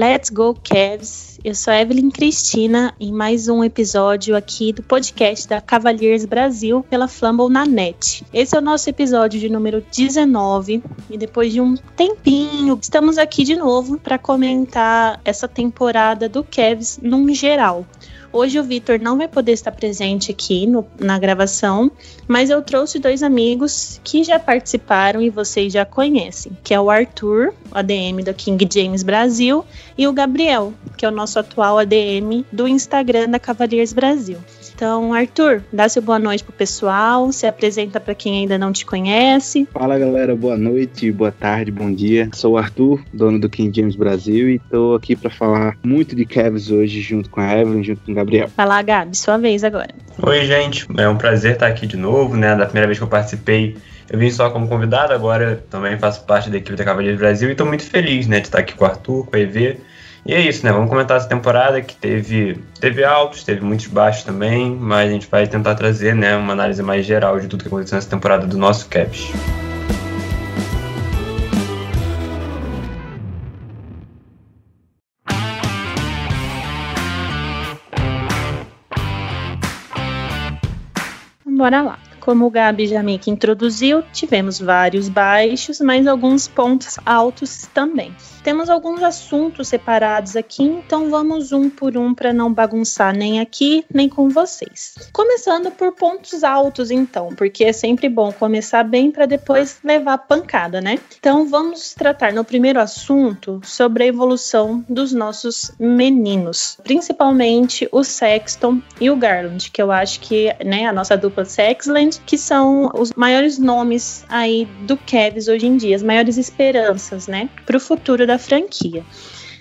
Let's Go Cavs! Eu sou Evelyn Cristina em mais um episódio aqui do podcast da Cavaliers Brasil pela Flamble na net. Esse é o nosso episódio de número 19 e depois de um tempinho estamos aqui de novo para comentar essa temporada do Cavs num geral. Hoje o Vitor não vai poder estar presente aqui no, na gravação, mas eu trouxe dois amigos que já participaram e vocês já conhecem, que é o Arthur, o ADM da King James Brasil, e o Gabriel, que é o nosso atual ADM do Instagram da Cavaliers Brasil. Então, Arthur, dá seu boa noite pro pessoal, se apresenta para quem ainda não te conhece. Fala galera, boa noite, boa tarde, bom dia. Sou o Arthur, dono do King James Brasil e tô aqui para falar muito de Cavs hoje junto com a Evelyn, junto com o Gabriel. Fala, Gabi, sua vez agora. Oi, gente, é um prazer estar aqui de novo, né? Da primeira vez que eu participei, eu vim só como convidado, agora também faço parte da equipe da Cavaleiros Brasil e tô muito feliz, né, de estar aqui com o Arthur, com a EV e é isso, né? Vamos comentar essa temporada que teve, teve altos, teve muitos baixos também, mas a gente vai tentar trazer né, uma análise mais geral de tudo que aconteceu nessa temporada do nosso Caps. Bora lá. Como o Gabi que introduziu, tivemos vários baixos, mas alguns pontos altos também. Temos alguns assuntos separados aqui, então vamos um por um para não bagunçar nem aqui nem com vocês. Começando por pontos altos, então, porque é sempre bom começar bem para depois levar pancada, né? Então vamos tratar no primeiro assunto sobre a evolução dos nossos meninos, principalmente o Sexton e o Garland, que eu acho que, né, a nossa dupla Sexland, que são os maiores nomes aí do Cavs hoje em dia, as maiores esperanças, né, para o futuro da franquia.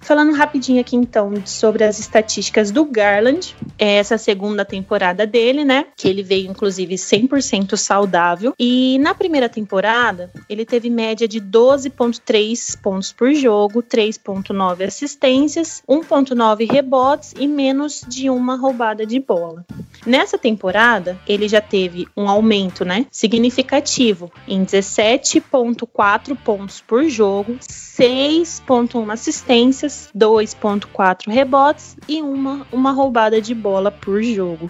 Falando rapidinho aqui então sobre as estatísticas do Garland, é essa segunda temporada dele, né? Que ele veio inclusive 100% saudável. E na primeira temporada, ele teve média de 12,3 pontos por jogo, 3,9 assistências, 1,9 rebotes e menos de uma roubada de bola. Nessa temporada, ele já teve um aumento, né? Significativo em 17,4 pontos por jogo, 6,1 assistências, 2,4 rebotes e uma, uma roubada de bola por jogo.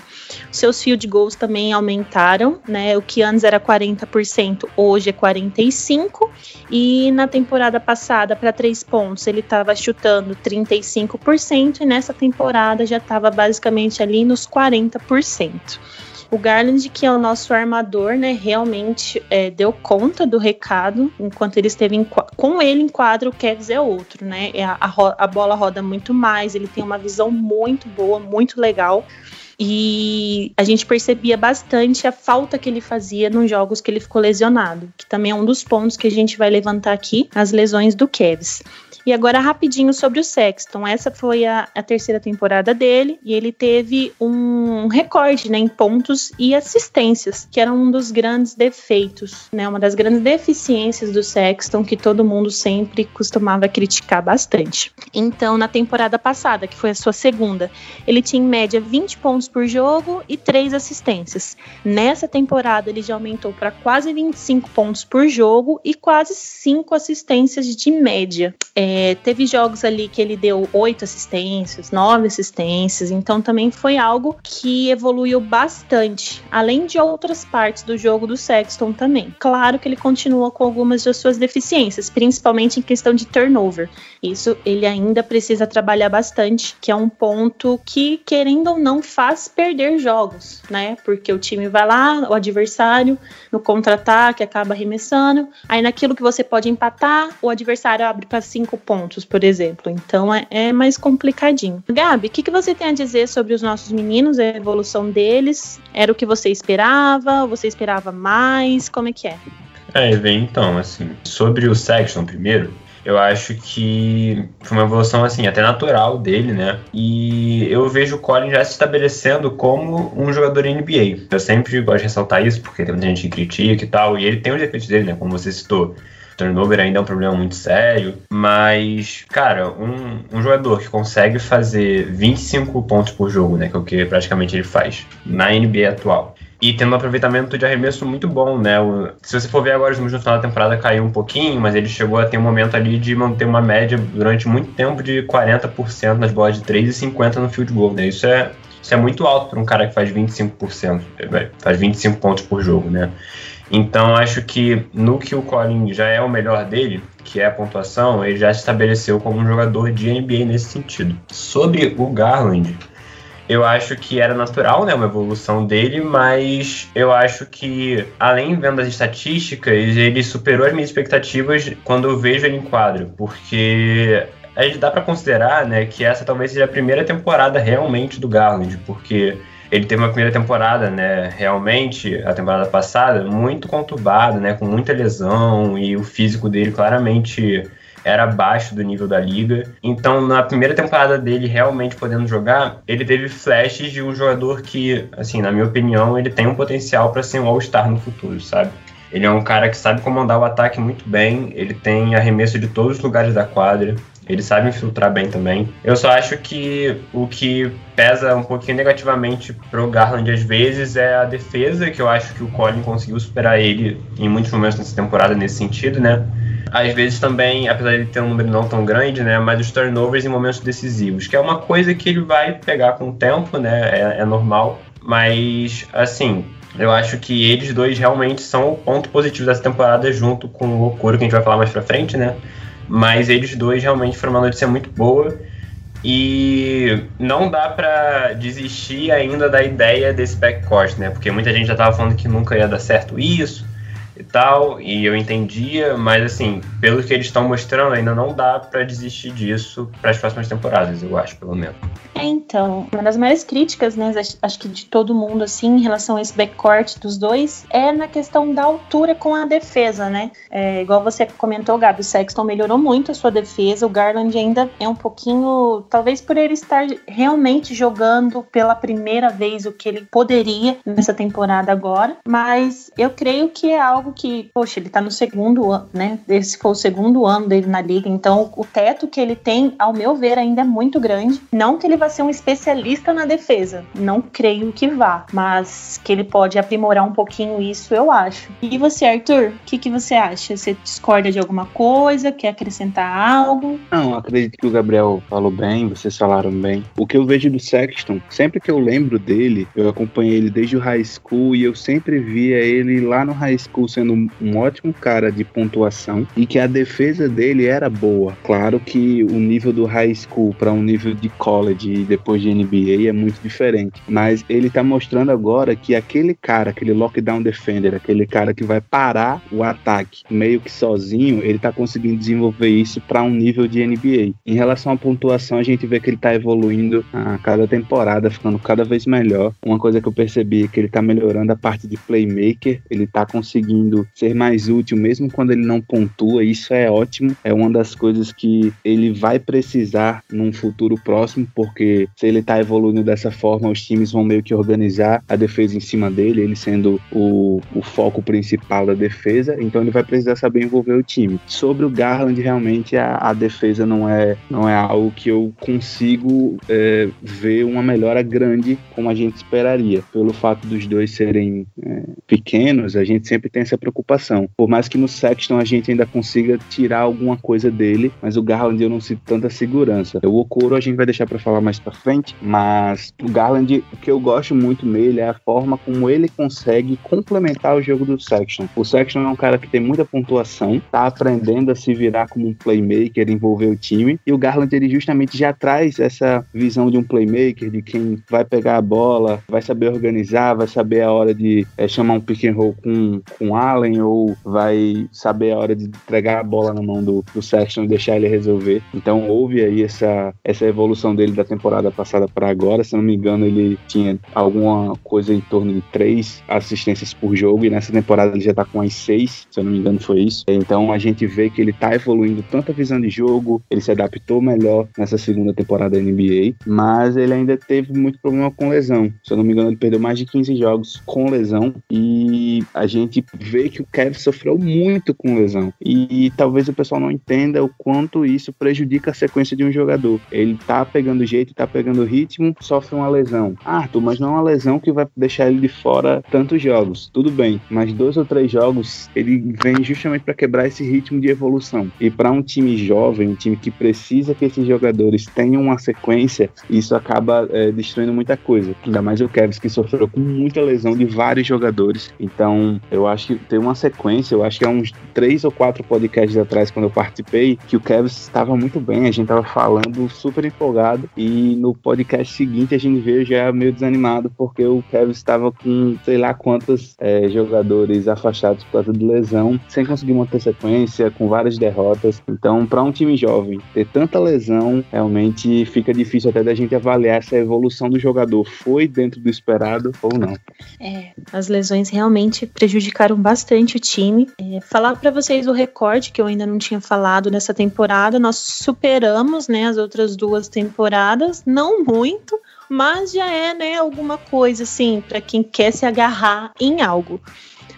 Seus field goals também aumentaram, né? O que antes era 40%, hoje é 45%. E na temporada passada, para três pontos, ele estava chutando 35%, e nessa temporada já estava basicamente ali nos 40%. O Garland, que é o nosso armador, né, realmente é, deu conta do recado enquanto ele esteve em, com ele em quadro, quer dizer outro, né? É, a, a, a bola roda muito mais, ele tem uma visão muito boa, muito legal. E a gente percebia bastante a falta que ele fazia nos jogos que ele ficou lesionado, que também é um dos pontos que a gente vai levantar aqui, as lesões do Kevs. E agora, rapidinho sobre o Sexton. Essa foi a, a terceira temporada dele e ele teve um recorde né, em pontos e assistências, que era um dos grandes defeitos, né, uma das grandes deficiências do Sexton que todo mundo sempre costumava criticar bastante. Então, na temporada passada, que foi a sua segunda, ele tinha em média 20 pontos por jogo e 3 assistências. Nessa temporada, ele já aumentou para quase 25 pontos por jogo e quase 5 assistências de média. É, teve jogos ali que ele deu oito assistências, nove assistências, então também foi algo que evoluiu bastante, além de outras partes do jogo do Sexton também. Claro que ele continua com algumas de suas deficiências, principalmente em questão de turnover. Isso ele ainda precisa trabalhar bastante, que é um ponto que, querendo ou não, faz perder jogos, né? Porque o time vai lá, o adversário, no contra-ataque, acaba arremessando, aí naquilo que você pode empatar, o adversário abre para cinco pontos, por exemplo. Então é, é mais complicadinho. Gabi, o que, que você tem a dizer sobre os nossos meninos, a evolução deles? Era o que você esperava? Você esperava mais? Como é que é? É, vem então, assim, sobre o Sexton primeiro, Eu acho que foi uma evolução, assim, até natural dele, né? E eu vejo o Colin já se estabelecendo como um jogador NBA. Eu sempre gosto de ressaltar isso, porque tem muita gente que critica e tal, e ele tem os defeitos dele, né? Como você citou turnover ainda é um problema muito sério, mas, cara, um, um jogador que consegue fazer 25 pontos por jogo, né, que é o que praticamente ele faz na NBA atual, e tendo um aproveitamento de arremesso muito bom, né? O, se você for ver agora, os números no final da temporada caiu um pouquinho, mas ele chegou a ter um momento ali de manter uma média durante muito tempo de 40% nas bolas de 3 e 50% no field goal, né? Isso é, isso é muito alto para um cara que faz 25%, faz 25 pontos por jogo, né? Então acho que no que o Colin já é o melhor dele, que é a pontuação, ele já se estabeleceu como um jogador de NBA nesse sentido. Sobre o Garland, eu acho que era natural, né, uma evolução dele, mas eu acho que, além vendo as estatísticas, ele superou as minhas expectativas quando eu vejo ele em quadro, porque a gente dá para considerar, né, que essa talvez seja a primeira temporada realmente do Garland, porque ele teve uma primeira temporada, né, realmente, a temporada passada, muito conturbada, né, com muita lesão e o físico dele claramente era abaixo do nível da liga. Então, na primeira temporada dele realmente podendo jogar, ele teve flashes de um jogador que, assim, na minha opinião, ele tem um potencial para ser um All-Star no futuro, sabe? Ele é um cara que sabe comandar o ataque muito bem, ele tem arremesso de todos os lugares da quadra, ele sabe infiltrar bem também. Eu só acho que o que pesa um pouquinho negativamente pro Garland às vezes é a defesa, que eu acho que o Colin conseguiu superar ele em muitos momentos nessa temporada nesse sentido, né? Às vezes também, apesar de ter um número não tão grande, né? Mas os turnovers em momentos decisivos, que é uma coisa que ele vai pegar com o tempo, né? É, é normal. Mas, assim, eu acho que eles dois realmente são o ponto positivo dessa temporada, junto com o Okoro, que a gente vai falar mais pra frente, né? Mas eles dois realmente foram uma notícia muito boa. E não dá para desistir ainda da ideia desse backcourt, né? Porque muita gente já tava falando que nunca ia dar certo isso, e tal, e eu entendia, mas assim, pelo que eles estão mostrando, ainda não dá para desistir disso para as próximas temporadas, eu acho, pelo menos. É, então, uma das maiores críticas, né, acho que de todo mundo, assim, em relação a esse backcourt dos dois, é na questão da altura com a defesa, né? É, igual você comentou, Gabi, o Sexton melhorou muito a sua defesa, o Garland ainda é um pouquinho, talvez por ele estar realmente jogando pela primeira vez o que ele poderia nessa temporada agora, mas eu creio que é algo que, poxa, ele tá no segundo ano, né? Esse foi o segundo ano dele na liga, então o teto que ele tem, ao meu ver, ainda é muito grande. Não que ele vai ser um especialista na defesa, não creio que vá, mas que ele pode aprimorar um pouquinho isso, eu acho. E você, Arthur, o que, que você acha? Você discorda de alguma coisa? Quer acrescentar algo? Não, acredito que o Gabriel falou bem, vocês falaram bem. O que eu vejo do Sexton, sempre que eu lembro dele, eu acompanhei ele desde o high school e eu sempre via ele lá no high school sendo um ótimo cara de pontuação e que a defesa dele era boa. Claro que o nível do high school para um nível de college e depois de NBA é muito diferente, mas ele tá mostrando agora que aquele cara, aquele lockdown defender, aquele cara que vai parar o ataque meio que sozinho, ele tá conseguindo desenvolver isso para um nível de NBA. Em relação à pontuação, a gente vê que ele tá evoluindo a cada temporada, ficando cada vez melhor. Uma coisa que eu percebi é que ele tá melhorando a parte de playmaker, ele tá conseguindo conseguindo ser mais útil, mesmo quando ele não pontua. Isso é ótimo. É uma das coisas que ele vai precisar num futuro próximo, porque se ele tá evoluindo dessa forma, os times vão meio que organizar a defesa em cima dele, ele sendo o, o foco principal da defesa. Então ele vai precisar saber envolver o time. Sobre o Garland, realmente a, a defesa não é, não é algo que eu consigo é, ver uma melhora grande como a gente esperaria. Pelo fato dos dois serem é, pequenos, a gente sempre tem essa preocupação. Por mais que no Sexton a gente ainda consiga tirar alguma coisa dele, mas o Garland eu não sinto tanta segurança. O Okoro a gente vai deixar para falar mais para frente, mas o Garland, o que eu gosto muito nele é a forma como ele consegue complementar o jogo do Sexton. O Sexton é um cara que tem muita pontuação, tá aprendendo a se virar como um playmaker, envolver o time, e o Garland ele justamente já traz essa visão de um playmaker, de quem vai pegar a bola, vai saber organizar, vai saber a hora de é, chamar um pick and roll com, com Allen ou vai saber a hora de entregar a bola na mão do, do Sexton e deixar ele resolver. Então houve aí essa, essa evolução dele da temporada passada para agora. Se não me engano, ele tinha alguma coisa em torno de três assistências por jogo e nessa temporada ele já tá com as seis, se eu não me engano foi isso. Então a gente vê que ele tá evoluindo tanto a visão de jogo, ele se adaptou melhor nessa segunda temporada da NBA, mas ele ainda teve muito problema com lesão. Se eu não me engano, ele perdeu mais de 15 jogos com lesão e a gente vê que o Kevin sofreu muito com lesão. E talvez o pessoal não entenda o quanto isso prejudica a sequência de um jogador. Ele tá pegando jeito, tá pegando ritmo, sofre uma lesão. Ah, Arthur, mas não é uma lesão que vai deixar ele de fora tantos jogos. Tudo bem, mas dois ou três jogos ele vem justamente para quebrar esse ritmo de evolução. E para um time jovem, um time que precisa que esses jogadores tenham uma sequência, isso acaba é, destruindo muita coisa. Ainda mais o Kevin que sofreu com muita lesão de vários jogadores. Então, eu acho que tem uma sequência, eu acho que há uns três ou quatro podcasts atrás, quando eu participei, que o Kevin estava muito bem, a gente estava falando super empolgado. E no podcast seguinte a gente veio já meio desanimado, porque o Kevin estava com sei lá quantos é, jogadores afastados por causa de lesão, sem conseguir manter sequência, com várias derrotas. Então, para um time jovem ter tanta lesão, realmente fica difícil até da gente avaliar se a evolução do jogador foi dentro do esperado ou não. É, as lesões realmente prejudicaram bastante o time. É, falar para vocês o recorde que eu ainda não tinha falado nessa temporada, nós superamos, né, as outras duas temporadas, não muito, mas já é, né, alguma coisa assim para quem quer se agarrar em algo.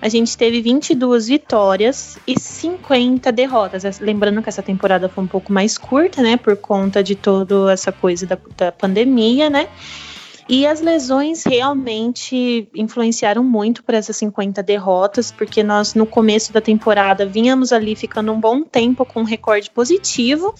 A gente teve 22 vitórias e 50 derrotas. Lembrando que essa temporada foi um pouco mais curta, né, por conta de toda essa coisa da, da pandemia, né? E as lesões realmente influenciaram muito para essas 50 derrotas, porque nós no começo da temporada vínhamos ali ficando um bom tempo com um recorde positivo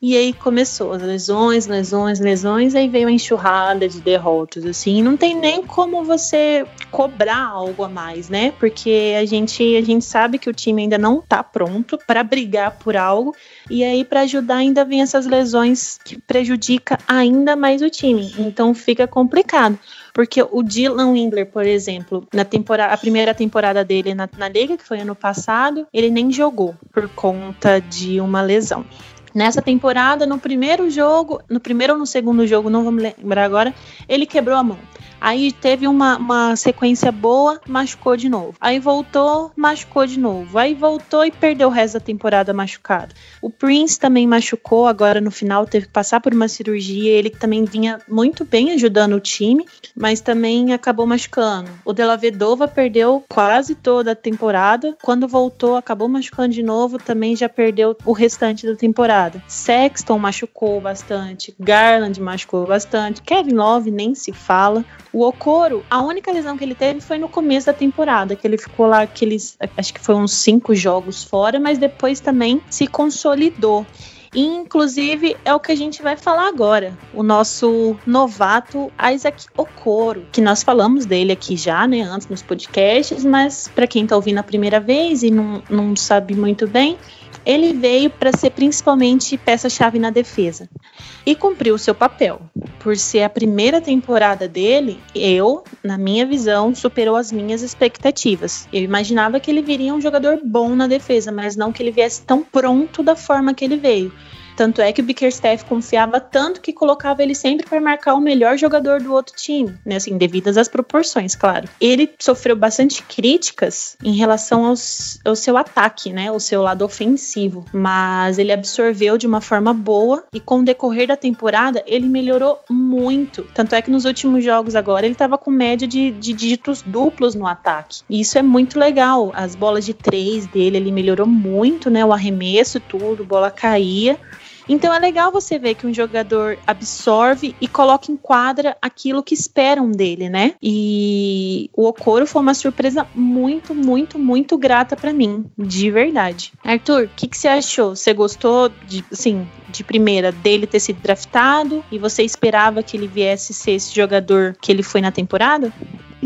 e aí começou as lesões, lesões, lesões, aí veio a enxurrada de derrotas, assim. Não tem nem como você cobrar algo a mais, né? Porque a gente, a gente sabe que o time ainda não tá pronto para brigar por algo. E aí, para ajudar, ainda vem essas lesões que prejudica ainda mais o time. Então fica complicado. Porque o Dylan Windler, por exemplo, na temporada, a primeira temporada dele na, na liga, que foi ano passado, ele nem jogou por conta de uma lesão. Nessa temporada, no primeiro jogo, no primeiro ou no segundo jogo, não vou me lembrar agora, ele quebrou a mão. Aí teve uma, uma sequência boa, machucou de novo. Aí voltou, machucou de novo. Aí voltou e perdeu o resto da temporada machucado. O Prince também machucou, agora no final teve que passar por uma cirurgia. Ele também vinha muito bem ajudando o time, mas também acabou machucando. O Della Vedova perdeu quase toda a temporada. Quando voltou, acabou machucando de novo, também já perdeu o restante da temporada. Sexton machucou bastante, Garland machucou bastante, Kevin Love nem se fala. O Okoro, a única lesão que ele teve foi no começo da temporada, que ele ficou lá aqueles, acho que foi uns cinco jogos fora, mas depois também se consolidou. inclusive, é o que a gente vai falar agora. O nosso novato Isaac Okoro, que nós falamos dele aqui já, né, antes nos podcasts, mas para quem está ouvindo a primeira vez e não, não sabe muito bem, ele veio para ser principalmente peça-chave na defesa e cumpriu o seu papel. Por ser a primeira temporada dele, eu, na minha visão, superou as minhas expectativas. Eu imaginava que ele viria um jogador bom na defesa, mas não que ele viesse tão pronto da forma que ele veio. Tanto é que o Bickerstaff confiava tanto que colocava ele sempre para marcar o melhor jogador do outro time, né? Assim, devidas às proporções, claro. Ele sofreu bastante críticas em relação aos, ao seu ataque, né? O seu lado ofensivo. Mas ele absorveu de uma forma boa e com o decorrer da temporada ele melhorou muito. Tanto é que nos últimos jogos agora ele estava com média de, de dígitos duplos no ataque. E isso é muito legal. As bolas de três dele ele melhorou muito, né? O arremesso, tudo, bola caía. Então é legal você ver que um jogador absorve e coloca em quadra aquilo que esperam dele, né? E o Okoro foi uma surpresa muito, muito, muito grata para mim, de verdade. Arthur, o que, que você achou? Você gostou de, assim, de primeira dele ter sido draftado e você esperava que ele viesse ser esse jogador que ele foi na temporada?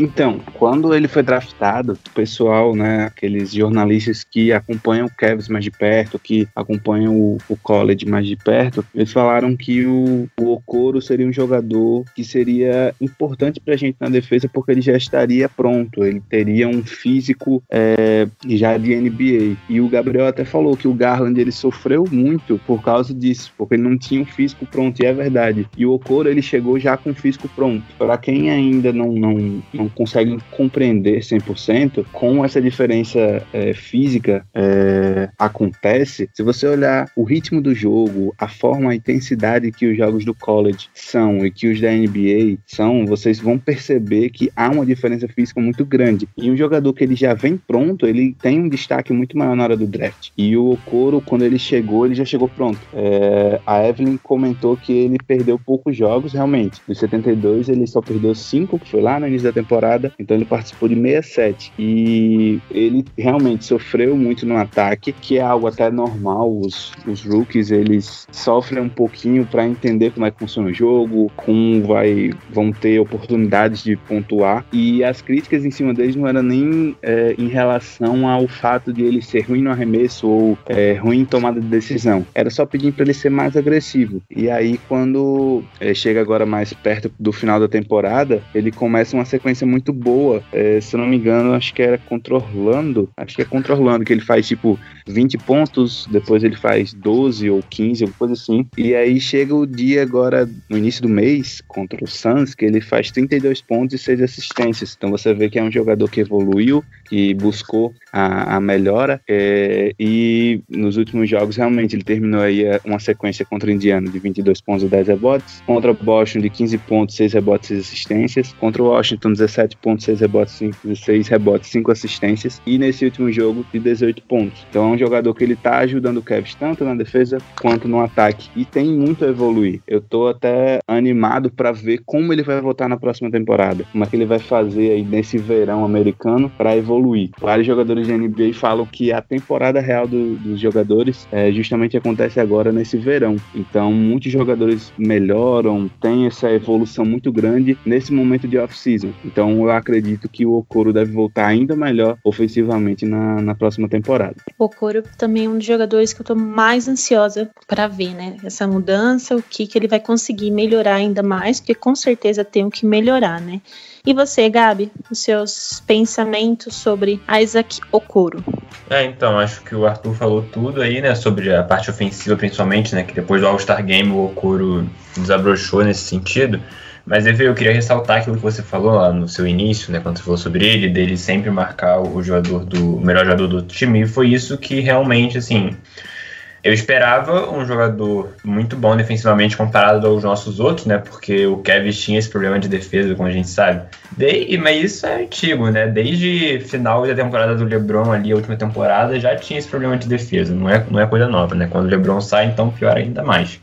Então, quando ele foi draftado, o pessoal, né, aqueles jornalistas que acompanham o Kevs mais de perto, que acompanham o, o college mais de perto, eles falaram que o, o Okoro seria um jogador que seria importante pra gente na defesa porque ele já estaria pronto, ele teria um físico é, já de NBA. E o Gabriel até falou que o Garland ele sofreu muito por causa disso, porque ele não tinha um físico pronto, e é verdade. E o Okoro ele chegou já com o físico pronto. Para quem ainda não, não, não consegue compreender 100%, com essa diferença é, física é, acontece, se você olhar o ritmo do jogo, a forma, a intensidade que os jogos do college são e que os da NBA são, vocês vão perceber que há uma diferença física muito grande. E um jogador que ele já vem pronto, ele tem um destaque muito maior na hora do draft. E o Okoro, quando ele chegou, ele já chegou pronto. É, a Evelyn comentou que ele perdeu poucos jogos, realmente. Dos 72, ele só perdeu 5, que foi lá no início da temporada. Então ele participou de 67. E ele realmente sofreu muito no ataque, que é algo até normal. Os, os rookies, eles sofrem um pouquinho para entender como é que funciona o jogo, como vai, vão ter oportunidades de pontuar. E as críticas em cima deles não eram nem é, em relação ao fato de ele ser ruim no arremesso ou é, ruim em tomada de decisão. Era só pedindo para ele ser mais agressivo. E aí, quando é, chega agora mais perto do final da temporada, ele começa uma sequência muito boa. É, se não me engano, acho que era contra Orlando. Acho que é contra Orlando, que ele faz tipo 20 pontos, depois ele faz 12 ou 15, alguma coisa assim. E aí chega o dia agora, no início do mês, contra o Suns, que ele faz 32 pontos e 6 assistências. Então você vê que é um jogador que evoluiu, que buscou a, a melhora. É, e nos últimos jogos, realmente, ele terminou aí é, uma sequência contra o Indiana de 22 pontos e 10 rebotes, contra o Boston de 15 pontos, 6 rebotes e 6 assistências, contra o Washington 17 pontos, 6 rebotes, 5, 6 rebotes, 5 assistências, e nesse último jogo de 18 pontos. Então é um jogador que ele tá ajudando o Cavs tanto na defesa quanto no ataque e tem muito a evoluir. Eu tô até animado para ver como ele vai voltar na próxima temporada, como é que ele vai fazer aí nesse verão americano para evoluir. Vários jogadores de NBA falam que a temporada real do, dos jogadores é, justamente acontece agora nesse verão. Então muitos jogadores melhoram, tem essa evolução muito grande nesse momento de off-season. Então eu acredito que o Okoro deve voltar ainda melhor ofensivamente na, na próxima temporada. O Okoro também é um dos jogadores que eu tô mais ansiosa para ver, né? Essa mudança, o que, que ele vai conseguir melhorar ainda mais, porque com certeza tem o que melhorar, né? E você, Gabi, os seus pensamentos sobre Isaac Okoro? É, então, acho que o Arthur falou tudo aí, né, sobre a parte ofensiva principalmente, né, que depois do All-Star Game o Okoro desabrochou nesse sentido. Mas eu queria ressaltar aquilo que você falou lá no seu início, né, quando você falou sobre ele, dele sempre marcar o jogador do o melhor jogador do time, e foi isso que realmente, assim, eu esperava um jogador muito bom defensivamente comparado aos nossos outros, né? Porque o Kevin tinha esse problema de defesa, como a gente sabe. De, mas isso é antigo, né? Desde final da temporada do LeBron ali, a última temporada, já tinha esse problema de defesa. Não é, não é coisa nova, né? Quando o LeBron sai, então pior ainda mais.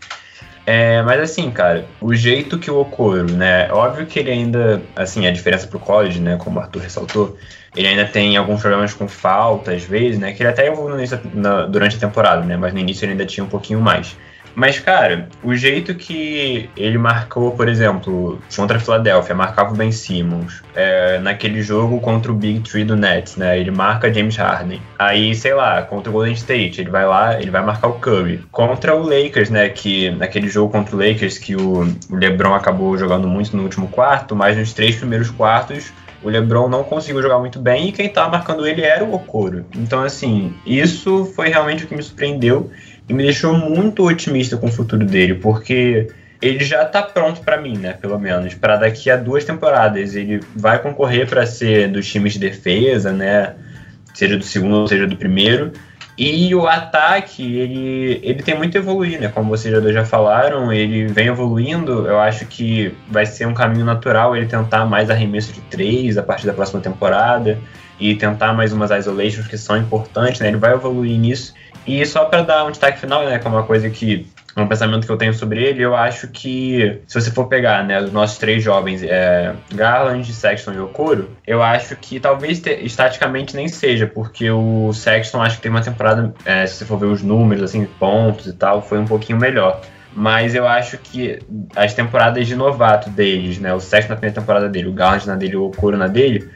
É, mas assim, cara, o jeito que o Okoro, né? Óbvio que ele ainda, assim, a diferença pro college, né? Como o Arthur ressaltou, ele ainda tem alguns problemas com falta, às vezes, né? Que ele até evoluiu durante a temporada, né? Mas no início ele ainda tinha um pouquinho mais. Mas, cara, o jeito que ele marcou, por exemplo, contra a Filadélfia, marcava o Ben Simmons. É, naquele jogo contra o Big Three do Nets, né? Ele marca James Harden. Aí, sei lá, contra o Golden State, ele vai lá, ele vai marcar o Curry. Contra o Lakers, né? Que naquele jogo contra o Lakers, que o LeBron acabou jogando muito no último quarto, mas nos três primeiros quartos o LeBron não conseguiu jogar muito bem e quem estava marcando ele era o Okoro. Então, assim, isso foi realmente o que me surpreendeu e me deixou muito otimista com o futuro dele, porque ele já está pronto para mim, né? Pelo menos para daqui a duas temporadas ele vai concorrer para ser dos times de defesa, né? Seja do segundo seja do primeiro. E o ataque, ele, ele tem muito a evoluir, né? Como vocês já falaram, ele vem evoluindo. Eu acho que vai ser um caminho natural ele tentar mais arremesso de três a partir da próxima temporada e tentar mais umas isolations que são importantes, né? Ele vai evoluir nisso. E só para dar um destaque final, né, que é uma coisa que um pensamento que eu tenho sobre ele, eu acho que se você for pegar, né, os nossos três jovens, é, Garland, Sexton e Okoro, eu acho que talvez te, estaticamente nem seja, porque o Sexton acho que tem uma temporada, é, se você for ver os números, assim, pontos e tal, foi um pouquinho melhor. mas eu acho que as temporadas de novato deles, né? O Sexton na primeira temporada dele, o Garland na dele, o Okoro na dele,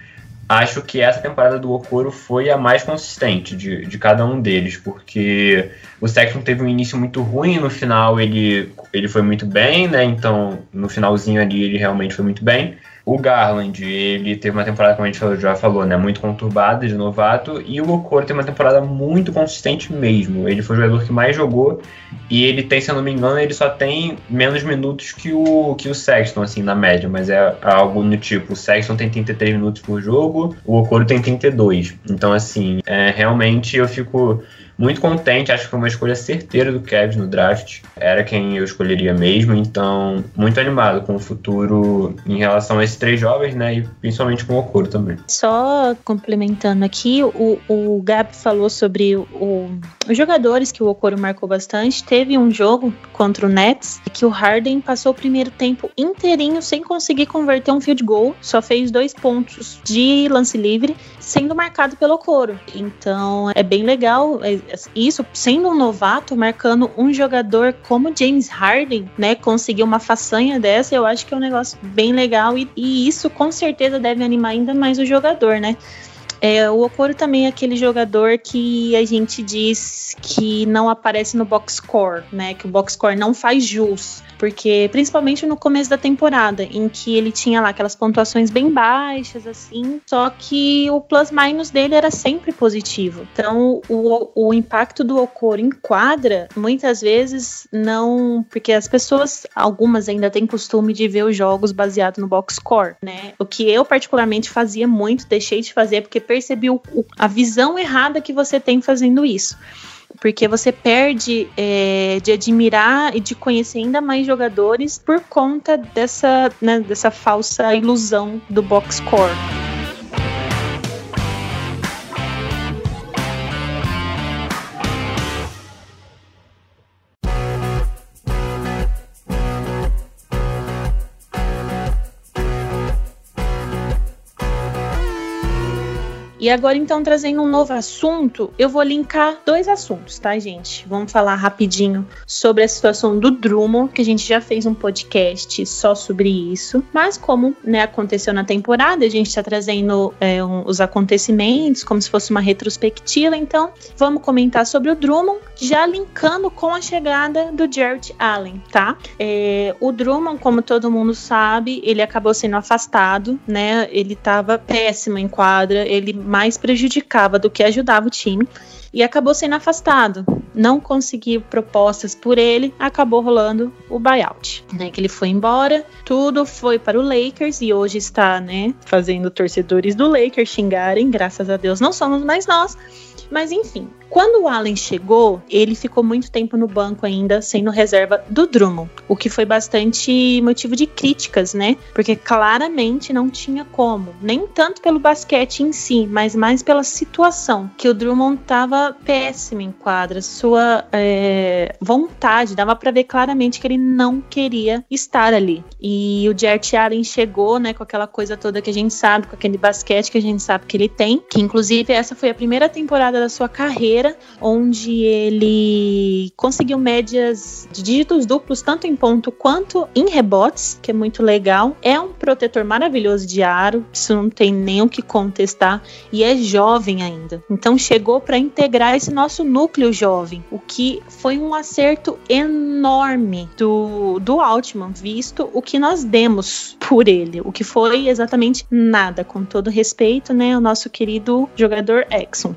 acho que essa temporada do Okoro foi a mais consistente de, de cada um deles, porque o Sexton teve um início muito ruim, no final ele, ele foi muito bem, né? Então, no finalzinho ali ele realmente foi muito bem. O Garland, ele teve uma temporada, como a gente já falou, né, muito conturbada de novato, e o Okoro teve uma temporada muito consistente mesmo. Ele foi o jogador que mais jogou, e ele tem, se eu não me engano, ele só tem menos minutos que o, que o Sexton, assim, na média, mas é algo no tipo, o Sexton tem 33 minutos por jogo, o Okoro tem 32. Então, assim, é, realmente eu fico muito contente, acho que foi uma escolha certeira do Kevin no draft. Era quem eu escolheria mesmo, então muito animado com o futuro em relação a esses três jovens, né? E principalmente com o Okoro também. Só complementando aqui, o, o Gab falou sobre o, os jogadores que o Okoro marcou bastante. Teve um jogo contra o Nets que o Harden passou o primeiro tempo inteirinho sem conseguir converter um field goal, só fez dois pontos de lance livre, sendo marcado pelo Okoro. Então é bem legal é, isso sendo um novato, marcando um jogador como James Harden, né? Conseguir uma façanha dessa, eu acho que é um negócio bem legal e, e isso com certeza deve animar ainda mais o jogador, né? É, o Okoro também é aquele jogador que a gente diz que não aparece no box score, né? Que o box score não faz jus porque principalmente no começo da temporada, em que ele tinha lá aquelas pontuações bem baixas, assim, só que o plus-minus dele era sempre positivo. Então, o, o impacto do Okoro em quadra, muitas vezes não. Porque as pessoas, algumas ainda têm costume de ver os jogos baseados no box score, né? O que eu, particularmente, fazia muito, deixei de fazer, porque percebi o, a visão errada que você tem fazendo isso porque você perde é, de admirar e de conhecer ainda mais jogadores por conta dessa, né, dessa falsa ilusão do box score. E agora, então, trazendo um novo assunto, eu vou linkar dois assuntos, tá, gente? Vamos falar rapidinho sobre a situação do Drummond, que a gente já fez um podcast só sobre isso. Mas como né, aconteceu na temporada, a gente está trazendo é, um, os acontecimentos como se fosse uma retrospectiva. Então, vamos comentar sobre o Drummond, já linkando com a chegada do Jared Allen, tá? É, o Drummond, como todo mundo sabe, ele acabou sendo afastado, né? Ele estava péssimo em quadra, ele mais prejudicava do que ajudava o time e acabou sendo afastado. Não conseguiu propostas por ele, acabou rolando o buyout, né? Que ele foi embora, tudo foi para o Lakers e hoje está, né, fazendo torcedores do Lakers xingarem, graças a Deus não somos mais nós. Mas enfim, quando o Allen chegou, ele ficou muito tempo no banco ainda, sendo reserva do Drummond, o que foi bastante motivo de críticas, né? Porque claramente não tinha como, nem tanto pelo basquete em si, mas mais pela situação, que o Drummond tava péssimo em quadra, sua é, vontade, dava para ver claramente que ele não queria estar ali. E o Jarrett Allen chegou, né, com aquela coisa toda que a gente sabe, com aquele basquete que a gente sabe que ele tem, que inclusive essa foi a primeira temporada da sua carreira onde ele conseguiu médias de dígitos duplos, tanto em ponto quanto em rebotes, que é muito legal. É um protetor maravilhoso de aro, isso não tem nem o que contestar, e é jovem ainda. Então chegou para integrar esse nosso núcleo jovem, o que foi um acerto enorme do, do Altman, visto o que nós demos por ele, o que foi exatamente nada, com todo respeito, né, o nosso querido jogador Exxon.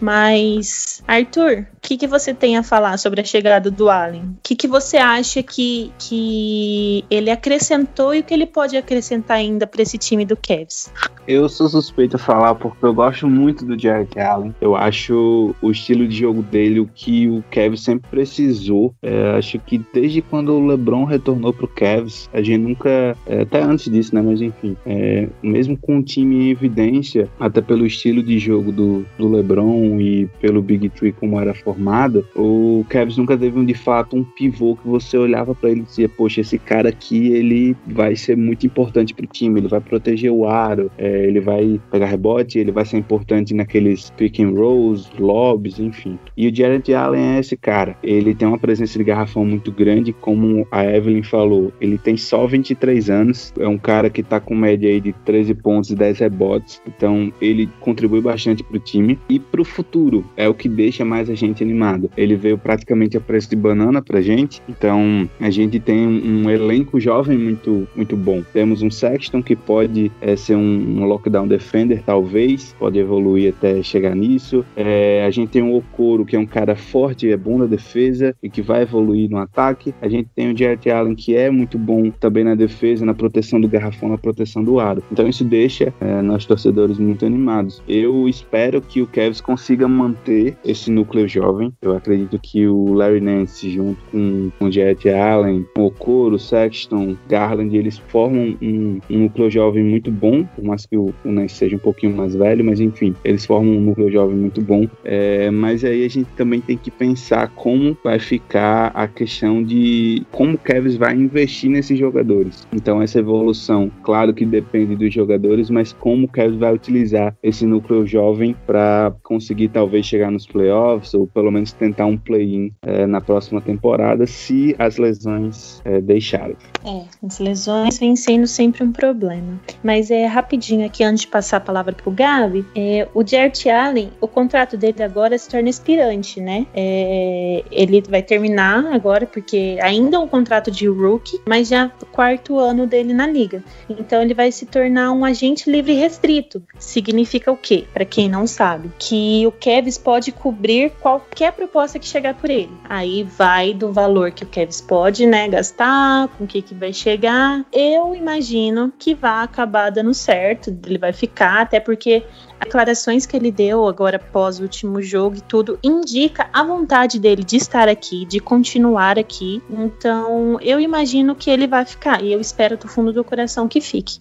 Mas Arthur, o que, que você tem a falar sobre a chegada do Allen? O que, que você acha que, que ele acrescentou e o que ele pode acrescentar ainda para esse time do Cavs? Eu sou suspeito a falar porque eu gosto muito do Jarrett Allen. Eu acho o estilo de jogo dele o que o Cavs sempre precisou. É, acho que desde quando o LeBron retornou pro Cavs, a gente nunca, é, até antes disso, né? Mas enfim, é, mesmo com o time em evidência, até pelo estilo de jogo do, do LeBron e pelo Big Big Three como era formada, o Cavs nunca teve de fato um pivô que você olhava para ele e dizia, poxa, esse cara aqui ele vai ser muito importante pro time, ele vai proteger o aro, é, ele vai pegar rebote, ele vai ser importante naqueles pick and rolls, lobbies, enfim. E o Jared Allen é esse cara. Ele tem uma presença de garrafão muito grande, como a Evelyn falou. Ele tem só 23 anos, é um cara que tá com média aí de 13 pontos e 10 rebotes, então ele contribui bastante pro time e pro futuro é o que deixa mais a gente animado. Ele veio praticamente a preço de banana pra gente, então a gente tem um elenco jovem muito muito bom. Temos um Sexton que pode é, ser um, um, lockdown defender, talvez, pode evoluir até chegar nisso. É, a gente tem um Okoro que é um cara forte, é bom na defesa e que vai evoluir no ataque. A gente tem o Jarrett Allen que é muito bom também na defesa, na proteção do garrafão, na proteção do aro. Então isso deixa é, nós torcedores muito animados. Eu espero que o Cavs consiga manter esse núcleo jovem. Eu acredito que o Larry Nance junto com, com o Jarrett Allen, o Okoro, Sexton, Garland, eles formam um, um, núcleo jovem muito bom, por mais que o, o Nance seja um pouquinho mais velho, mas enfim, eles formam um núcleo jovem muito bom. É, mas aí a gente também tem que pensar como vai ficar a questão de como o Cavs vai investir nesses jogadores. Então essa evolução, claro que depende dos jogadores, mas como o Cavs vai utilizar esse núcleo jovem para conseguir talvez chegar nos playoffs ou pelo menos tentar um play-in é, na próxima temporada, se as lesões é, deixarem. É, as lesões vêm sendo sempre um problema. Mas é rapidinho aqui, antes de passar a palavra pro Gabi, é, o Jert Allen, o contrato dele agora se torna expirante, né? Ele vai terminar agora, porque ainda é um contrato de rookie, mas já quarto ano dele na liga. Então ele vai se tornar um agente livre restrito. Significa o quê? Para quem não sabe, que o Kevs pode cobrir qualquer proposta que chegar por ele. Aí vai do valor que o Kevs pode, né, gastar, com o que, que vai chegar. Eu imagino que vai acabar dando certo, ele vai ficar, até porque declarações que ele deu agora após o último jogo e tudo indica a vontade dele de estar aqui, de continuar aqui. Então, eu imagino que ele vai ficar e eu espero do fundo do coração que fique.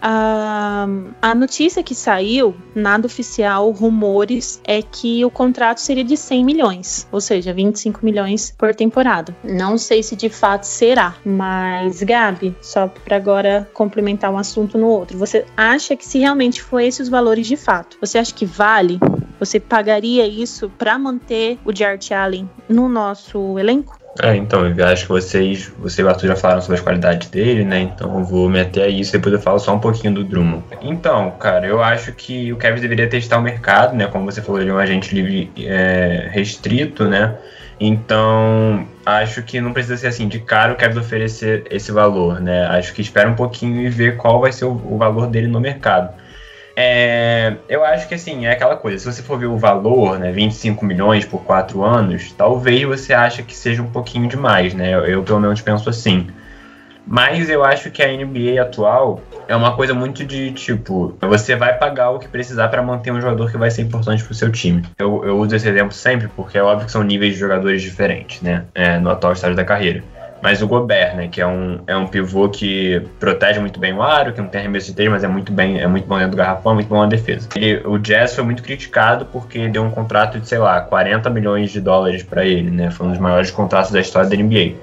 A, a notícia que saiu, nada oficial, rumores, é que o contrato seria de 100 milhões, ou seja, 25 milhões por temporada. Não sei se de fato será, mas Gabi, só para agora complementar um assunto no outro, você acha que se realmente for esses os valores de fato, você acha que vale? Você pagaria isso para manter o Jart Allen no nosso elenco? É, então, eu acho que vocês, você e o Arthur já falaram sobre as qualidades dele, né? Então eu vou meter a isso e depois eu falo só um pouquinho do Drummond. Então, cara, eu acho que o Kevin deveria testar o mercado, né? Como você falou, ele é um agente livre é, restrito, né? Então, acho que não precisa ser assim de caro o Kevin oferecer esse valor, né? Acho que espera um pouquinho e ver qual vai ser o, o valor dele no mercado. É, eu acho que assim, é aquela coisa, se você for ver o valor, né, 25 milhões por 4 anos, talvez você ache que seja um pouquinho demais, né? Eu, eu, pelo menos penso assim. Mas eu acho que a NBA atual é uma coisa muito de tipo, você vai pagar o que precisar para manter um jogador que vai ser importante pro seu time. Eu, eu uso esse exemplo sempre porque é óbvio que são níveis de jogadores diferentes, né? É, no atual estágio da carreira. Mas o Gobert, né, que é um, é um pivô que protege muito bem o aro, que não tem arremesso de três, mas é muito bem, é muito bom dentro do garrafão, muito bom na defesa. Ele, o Jazz foi muito criticado porque deu um contrato de, sei lá, 40 milhões de dólares para ele, né? Foi um dos maiores contratos da história da NBA.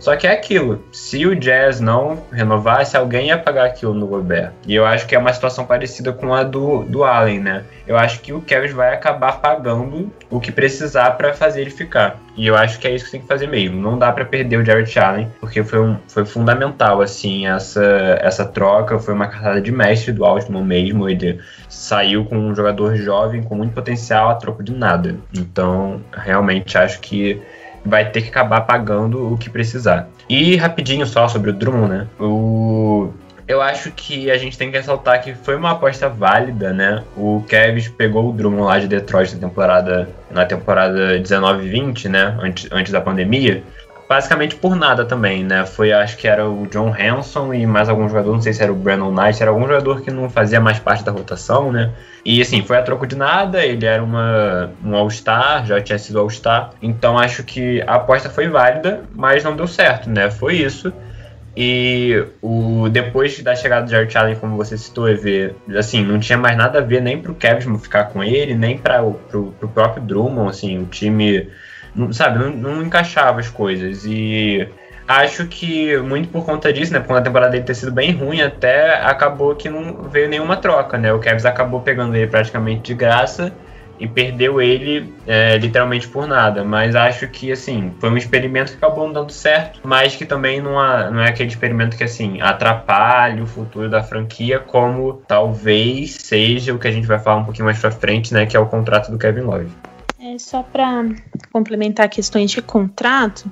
Só que é aquilo, se o Jazz não renovasse, alguém ia pagar aquilo no Gobert. E eu acho que é uma situação parecida com a do, do Allen, né? Eu acho que o Kevin vai acabar pagando o que precisar para fazer ele ficar. E eu acho que é isso que tem que fazer mesmo. Não dá para perder o Jared Allen, porque foi, um, foi fundamental, assim, essa, essa troca. Foi uma cartada de mestre do Altman mesmo. Ele saiu com um jogador jovem com muito potencial a troco de nada. Então, realmente acho que vai ter que acabar pagando o que precisar. E rapidinho só sobre o Drummond, né? O eu acho que a gente tem que ressaltar que foi uma aposta válida, né? O Kevs pegou o Drummond lá de Detroit na temporada, na temporada 19-20, né? Antes, antes da pandemia. Basicamente por nada também, né? Foi, acho que era o John Hanson e mais algum jogador, não sei se era o Brandon Knight, era algum jogador que não fazia mais parte da rotação, né? E assim, foi a troco de nada, ele era uma, um All-Star, já tinha sido All-Star. Então acho que a aposta foi válida, mas não deu certo, né? Foi isso. E o, depois da chegada de Jared Allen, como você citou, EV, assim, não tinha mais nada a ver nem pro Kevin ficar com ele, nem para o próprio Drummond, assim, o time, sabe, não, não encaixava as coisas. E acho que muito por conta disso, né? Por conta da temporada dele ter sido bem ruim, até acabou que não veio nenhuma troca, né? O Kevs acabou pegando ele praticamente de graça e perdeu ele é, literalmente por nada. Mas acho que, assim, foi um experimento que acabou não dando certo, mas que também não, há, não é aquele experimento que, assim, atrapalhe o futuro da franquia, como talvez seja o que a gente vai falar um pouquinho mais pra frente, né? Que é o contrato do Kevin Love. É, só para complementar questões de contrato,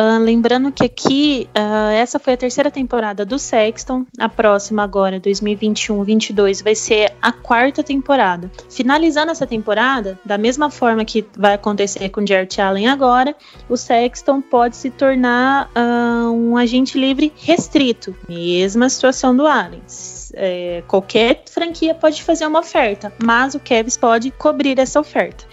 Uh, lembrando que aqui, uh, essa foi a terceira temporada do Sexton, a próxima agora, 2021-22, vai ser a quarta temporada. Finalizando essa temporada, da mesma forma que vai acontecer com Jared Allen agora, o Sexton pode se tornar uh, um agente livre restrito. Mesma situação do Allen. É, qualquer franquia pode fazer uma oferta, mas o Kevs pode cobrir essa oferta.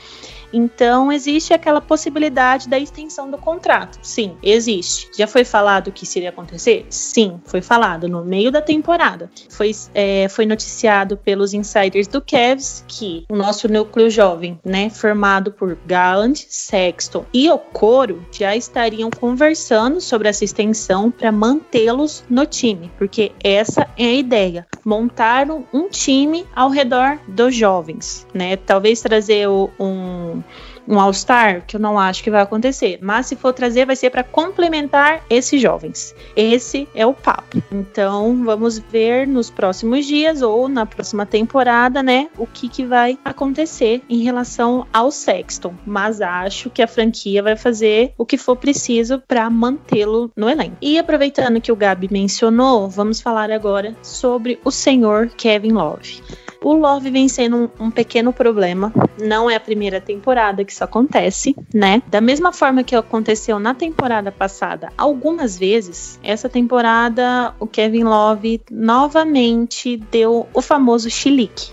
Então, existe aquela possibilidade da extensão do contrato. Sim, existe. Já foi falado que isso iria acontecer? Sim, foi falado no meio da temporada. Foi, é, foi noticiado pelos insiders do Cavs que o nosso núcleo jovem, né, formado por Gallant, Sexton e Okoro, já estariam conversando sobre essa extensão para mantê-los no time, porque essa é a ideia. Montaram um time ao redor dos jovens, né? Talvez trazer um home. Um, All-Star, que eu não acho que vai acontecer. Mas se for trazer, vai ser para complementar esses jovens. Esse é o papo. Então, vamos ver nos próximos dias ou na próxima temporada, né, o que, que vai acontecer em relação ao Sexton. Mas acho que a franquia vai fazer o que for preciso para mantê-lo no elenco. E aproveitando que o Gabi mencionou, vamos falar agora sobre o senhor Kevin Love. O Love vem sendo um, um, pequeno problema. Não é a primeira temporada que isso acontece, né? Da mesma forma que aconteceu na temporada passada, algumas vezes, essa temporada o Kevin Love novamente deu o famoso chilique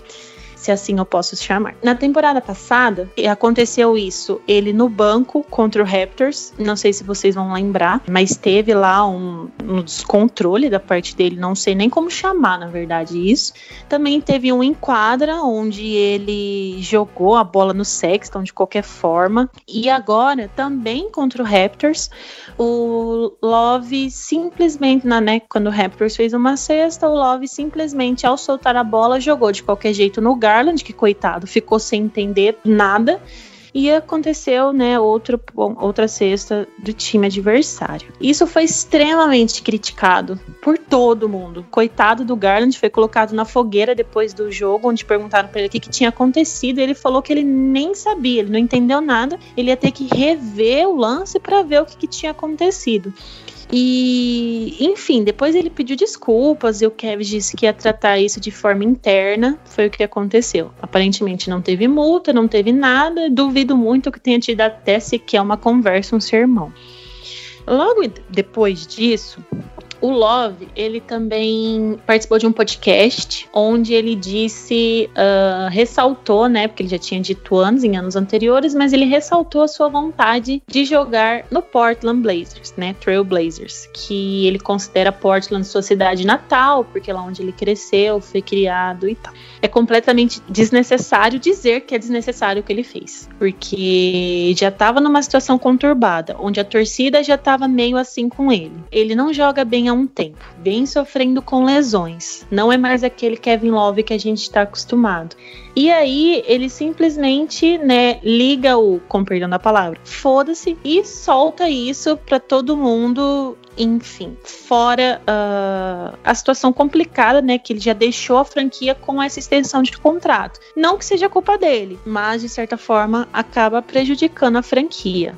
se assim eu posso chamar. Na temporada passada, aconteceu isso, ele no banco contra o Raptors, não sei se vocês vão lembrar, mas teve lá um, um descontrole da parte dele, não sei nem como chamar, na verdade, isso. Também teve um enquadra, onde ele jogou a bola no Sexton de qualquer forma, e agora, também contra o Raptors, o Love simplesmente, na, né, quando o Raptors fez uma cesta, o Love simplesmente, ao soltar a bola, jogou de qualquer jeito no lugar Garland, que coitado, ficou sem entender nada. E aconteceu, né, outro, outra cesta do time adversário. Isso foi extremamente criticado por todo mundo. Coitado do Garland, foi colocado na fogueira depois do jogo, onde perguntaram para ele o que, que tinha acontecido. Ele falou que ele nem sabia, ele não entendeu nada. Ele ia ter que rever o lance para ver o que, que tinha acontecido. E, enfim, depois ele pediu desculpas e o Kevin disse que ia tratar isso de forma interna. Foi o que aconteceu. Aparentemente não teve multa, não teve nada. Duvido muito que tenha tido até sequer uma conversa, um sermão. Logo depois disso, o Love, ele também participou de um podcast onde ele disse, uh, ressaltou, né, porque ele já tinha dito anos em anos anteriores, mas ele ressaltou a sua vontade de jogar no Portland Blazers, né, Trail Blazers, que ele considera Portland sua cidade natal, porque é lá onde ele cresceu, foi criado e tal. É completamente desnecessário dizer que é desnecessário o que ele fez, porque já estava numa situação conturbada, onde a torcida já estava meio assim com ele. Ele não joga bem um tempo, vem sofrendo com lesões. Não é mais aquele Kevin Love que a gente está acostumado. E aí ele simplesmente, né, liga o, com perdão da palavra, foda-se e solta isso para todo mundo enfim, fora uh, a situação complicada, né, que ele já deixou a franquia com essa extensão de contrato. Não que seja culpa dele, mas de certa forma acaba prejudicando a franquia.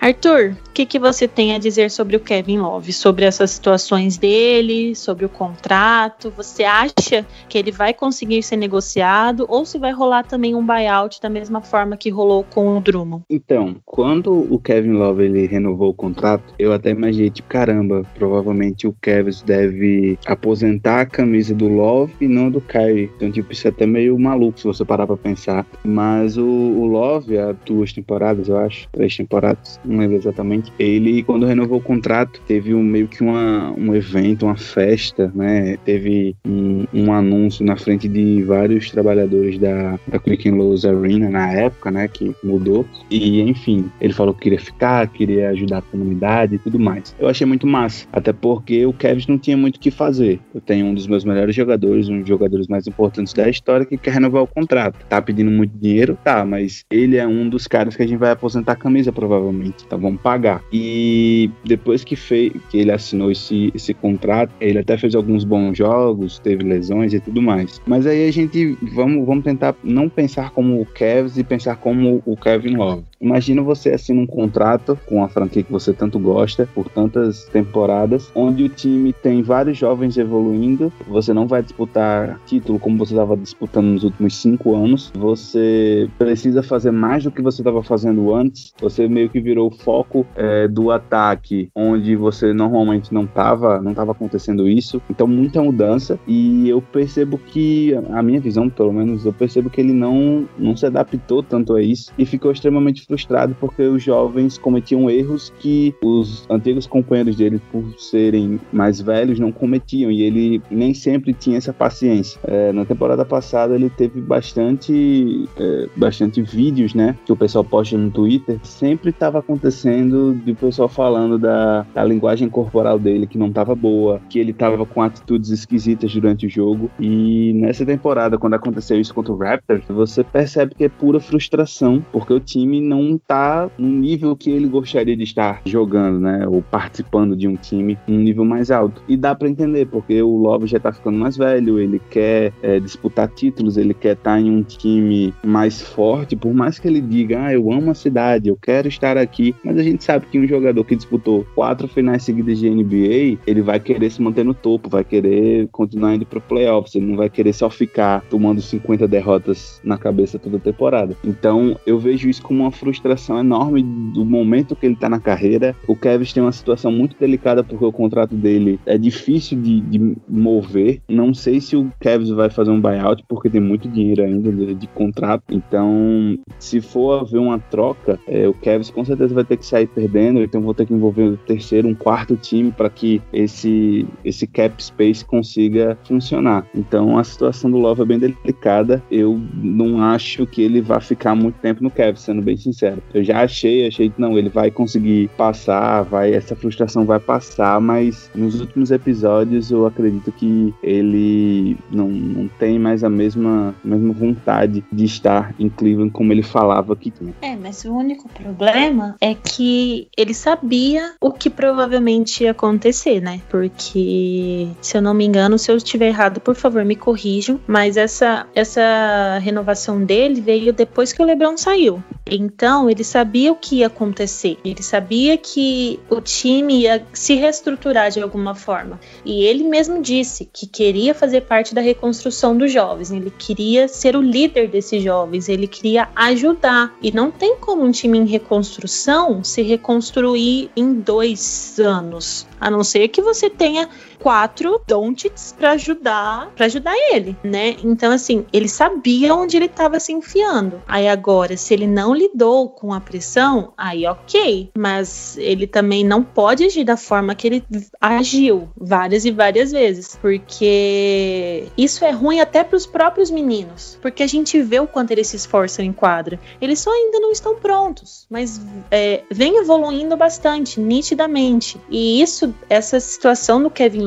Arthur, que, que você tem a dizer sobre o Kevin Love, sobre essas situações dele, sobre o contrato? Você acha que ele vai conseguir ser negociado ou se vai rolar também um buyout da mesma forma que rolou com o Drummond? Então, quando o Kevin Love ele renovou o contrato, eu até imaginei, tipo, caramba, provavelmente o Kevin deve aposentar a camisa do Love e não do Kyrie. Então, tipo, isso é até meio maluco se você parar pra pensar. Mas o, o Love, há duas temporadas, eu acho, três temporadas, não lembro exatamente, ele, quando renovou o contrato, teve um, meio que uma, um evento, uma festa, né? Teve um, um anúncio na frente de vários trabalhadores da, da Quick Lowe's Arena na época, né? Que mudou. E, enfim, ele falou que queria ficar, queria ajudar a comunidade e tudo mais. Eu achei muito massa, até porque o Kevin não tinha muito o que fazer. Eu tenho um dos meus melhores jogadores, um dos jogadores mais importantes da história, que quer renovar o contrato. Tá pedindo muito dinheiro? Tá, mas ele é um dos caras que a gente vai aposentar a camisa, provavelmente. Então vamos pagar. E depois que, fez, que ele assinou esse, esse contrato, ele até fez alguns bons jogos, teve lesões e tudo mais. Mas aí a gente vamos, vamos tentar não pensar como o Kevs e pensar como o Kevin Love. Imagina você assina um contrato com a franquia que você tanto gosta por tantas temporadas, onde o time tem vários jovens evoluindo. Você não vai disputar título como você estava disputando nos últimos cinco anos. Você precisa fazer mais do que você estava fazendo antes. Você meio que virou o foco é, do ataque, onde você normalmente não estava, não estava acontecendo isso. Então muita mudança e eu percebo que a minha visão, pelo menos, eu percebo que ele não não se adaptou tanto a isso e ficou extremamente frustrado porque os jovens cometiam erros que os antigos companheiros dele, por serem mais velhos, não cometiam e ele nem sempre tinha essa paciência. É, na temporada passada ele teve bastante, é, bastante vídeos, né, que o pessoal posta no Twitter. Sempre estava acontecendo de pessoal falando da, da linguagem corporal dele que não estava boa, que ele estava com atitudes esquisitas durante o jogo. E nessa temporada, quando aconteceu isso contra o Raptors, você percebe que é pura frustração, porque o time não não tá no nível que ele gostaria de estar jogando, né? Ou participando de um time num nível mais alto. E dá para entender, porque o Love já tá ficando mais velho, ele quer é, disputar títulos, ele quer estar tá em um time mais forte, por mais que ele diga, ah, eu amo a cidade, eu quero estar aqui. Mas a gente sabe que um jogador que disputou quatro finais seguidas de NBA, ele vai querer se manter no topo, vai querer continuar indo pro playoffs, ele não vai querer só ficar tomando 50 derrotas na cabeça toda temporada. Então eu vejo isso como uma frustração enorme do momento que ele tá na carreira. O Kevin tem uma situação muito delicada porque o contrato dele é difícil de, de mover. Não sei se o Kevin vai fazer um buyout porque tem muito dinheiro ainda de, de contrato. Então, se for haver uma troca, é, o Kevin com certeza vai ter que sair perdendo. Então, vou ter que envolver o terceiro, um quarto time para que esse, esse cap space consiga funcionar. Então, a situação do Love é bem delicada. Eu não acho que ele vai ficar muito tempo no Kevin, sendo bem sincero sincero. Eu já achei, achei que não, ele vai conseguir passar, vai, essa frustração vai passar, mas nos últimos episódios eu acredito que ele não, não tem mais a mesma, a mesma vontade de estar em Cleveland como ele falava que tinha. É, mas o único problema é que ele sabia o que provavelmente ia acontecer, né? Porque, se eu não me engano, se eu estiver errado, por favor, me corrijam, mas essa, essa renovação dele veio depois que o LeBron saiu. Então, ele sabia o que ia acontecer. Ele sabia que o time ia se reestruturar de alguma forma. E ele mesmo disse que queria fazer parte da reconstrução dos jovens. Ele queria ser o líder desses jovens. Ele queria ajudar. E não tem como um time em reconstrução se reconstruir em dois anos. A não ser que você tenha quatro Dontits para ajudar, para ajudar ele, né? Então assim, ele sabia onde ele estava se enfiando. Aí agora, se ele não lidou com a pressão, aí OK, mas ele também não pode agir da forma que ele agiu várias e várias vezes, porque isso é ruim até para os próprios meninos, porque a gente vê o quanto eles se esforçam em quadra. Eles só ainda não estão prontos, mas é, vem evoluindo bastante, nitidamente. E isso, essa situação do Kevin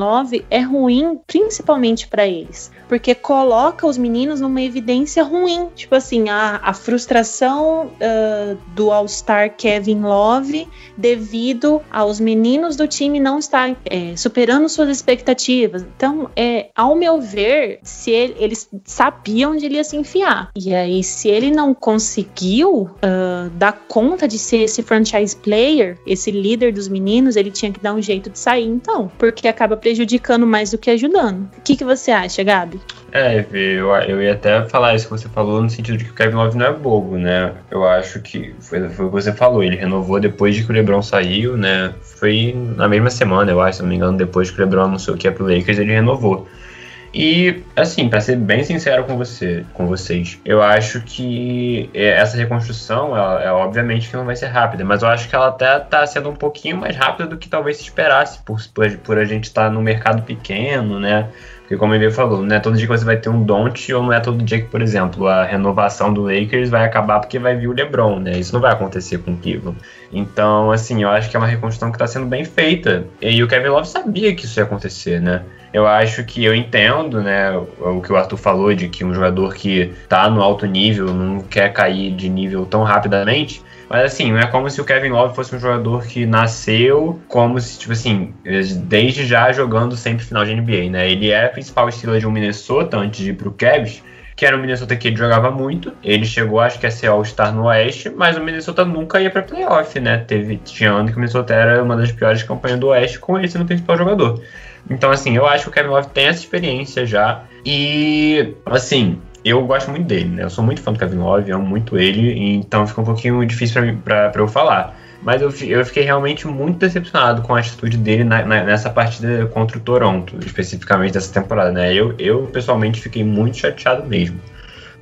É ruim principalmente para eles, porque coloca os meninos numa evidência ruim, tipo assim, a, a frustração uh, do All-Star Kevin Love devido aos meninos do time não estar é, superando suas expectativas. Então, é, ao meu ver, se ele, eles sabiam onde ele ia se enfiar. E aí, se ele não conseguiu uh, dar conta de ser esse franchise player, esse líder dos meninos, ele tinha que dar um jeito de sair, então, porque acaba prejudicando mais do que ajudando. O que, que você acha, Gabi? É, eu, eu ia até falar isso que você falou, no sentido de que o Kevin Love não é bobo, né? Eu acho que foi, foi o que você falou, ele renovou depois de que o LeBron saiu, né? Foi na mesma semana, eu acho, se não me engano, depois que o LeBron anunciou que ia pro Lakers, ele renovou. E, assim, para ser bem sincero com você, com vocês, eu acho que é, essa reconstrução, ela, é obviamente que não vai ser rápida, mas eu acho que ela até tá sendo um pouquinho mais rápida do que talvez se esperasse, por, por, por a gente estar tá no mercado pequeno, né? Porque como ele falou, não é todo dia que você vai ter um Don't ou não é todo dia que, por exemplo, a renovação do Lakers vai acabar porque vai vir o LeBron, né? Isso não vai acontecer com o Cleveland. Então, assim, eu acho que é uma reconstrução que está sendo bem feita. E o Kevin Love sabia que isso ia acontecer, né? Eu acho que eu entendo, né, o que o Arthur falou de que um jogador que tá no alto nível não quer cair de nível tão rapidamente. Mas assim, não é como se o Kevin Love fosse um jogador que nasceu como se, tipo assim, desde já jogando sempre final de NBA, né? Ele é a principal estrela de um Minnesota antes de ir pro Cavs, que era um Minnesota que ele jogava muito. Ele chegou, acho que a ser All-Star no Oeste, mas o Minnesota nunca ia para playoff, né? Teve, tinha ano que o Minnesota era uma das piores campanhas do Oeste com ele sendo o principal jogador. Então, assim, eu acho que o Kevin Love tem essa experiência já. E, assim, eu gosto muito dele, né? Eu sou muito fã do Kevin Love, amo muito ele, então fica um pouquinho difícil para eu falar. Mas eu, eu fiquei realmente muito decepcionado com a atitude dele na, na, nessa partida contra o Toronto, especificamente dessa temporada, né? Eu, eu pessoalmente fiquei muito chateado mesmo.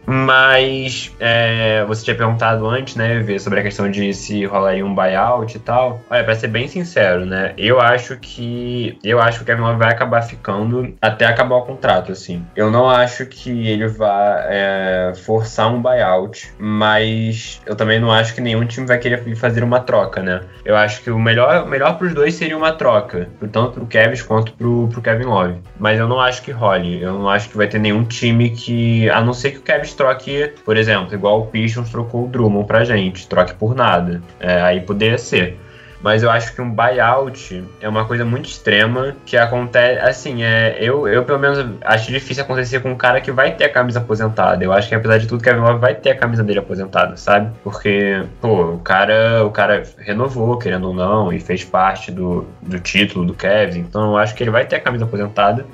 Mas é, você tinha perguntado antes, né, ver sobre a questão de se rolaria um buyout e tal. Olha, pra ser bem sincero, né, eu acho que eu acho que o Kevin Love vai acabar ficando até acabar o contrato, assim. Eu não acho que ele vá é, forçar um buyout, mas eu também não acho que nenhum time vai querer fazer uma troca, né. Eu acho que o melhor, melhor pros dois seria uma troca, tanto pro Kevin quanto pro, pro Kevin Love. Mas eu não acho que role. Eu não acho que vai ter nenhum time que, a não ser que o Kevin troque, por exemplo, igual o Pistons trocou o Drummond pra gente, troque por nada. É, aí poderia ser. Mas eu acho que um buyout é uma coisa muito extrema que acontece. Assim, é, eu, eu pelo menos acho difícil acontecer com um cara que vai ter a camisa aposentada. Eu acho que apesar de tudo, Kevin Love vai ter a camisa dele aposentada, sabe? Porque, pô, o cara, o cara renovou, querendo ou não, e fez parte do, do título do Kevin. Então eu acho que ele vai ter a camisa aposentada.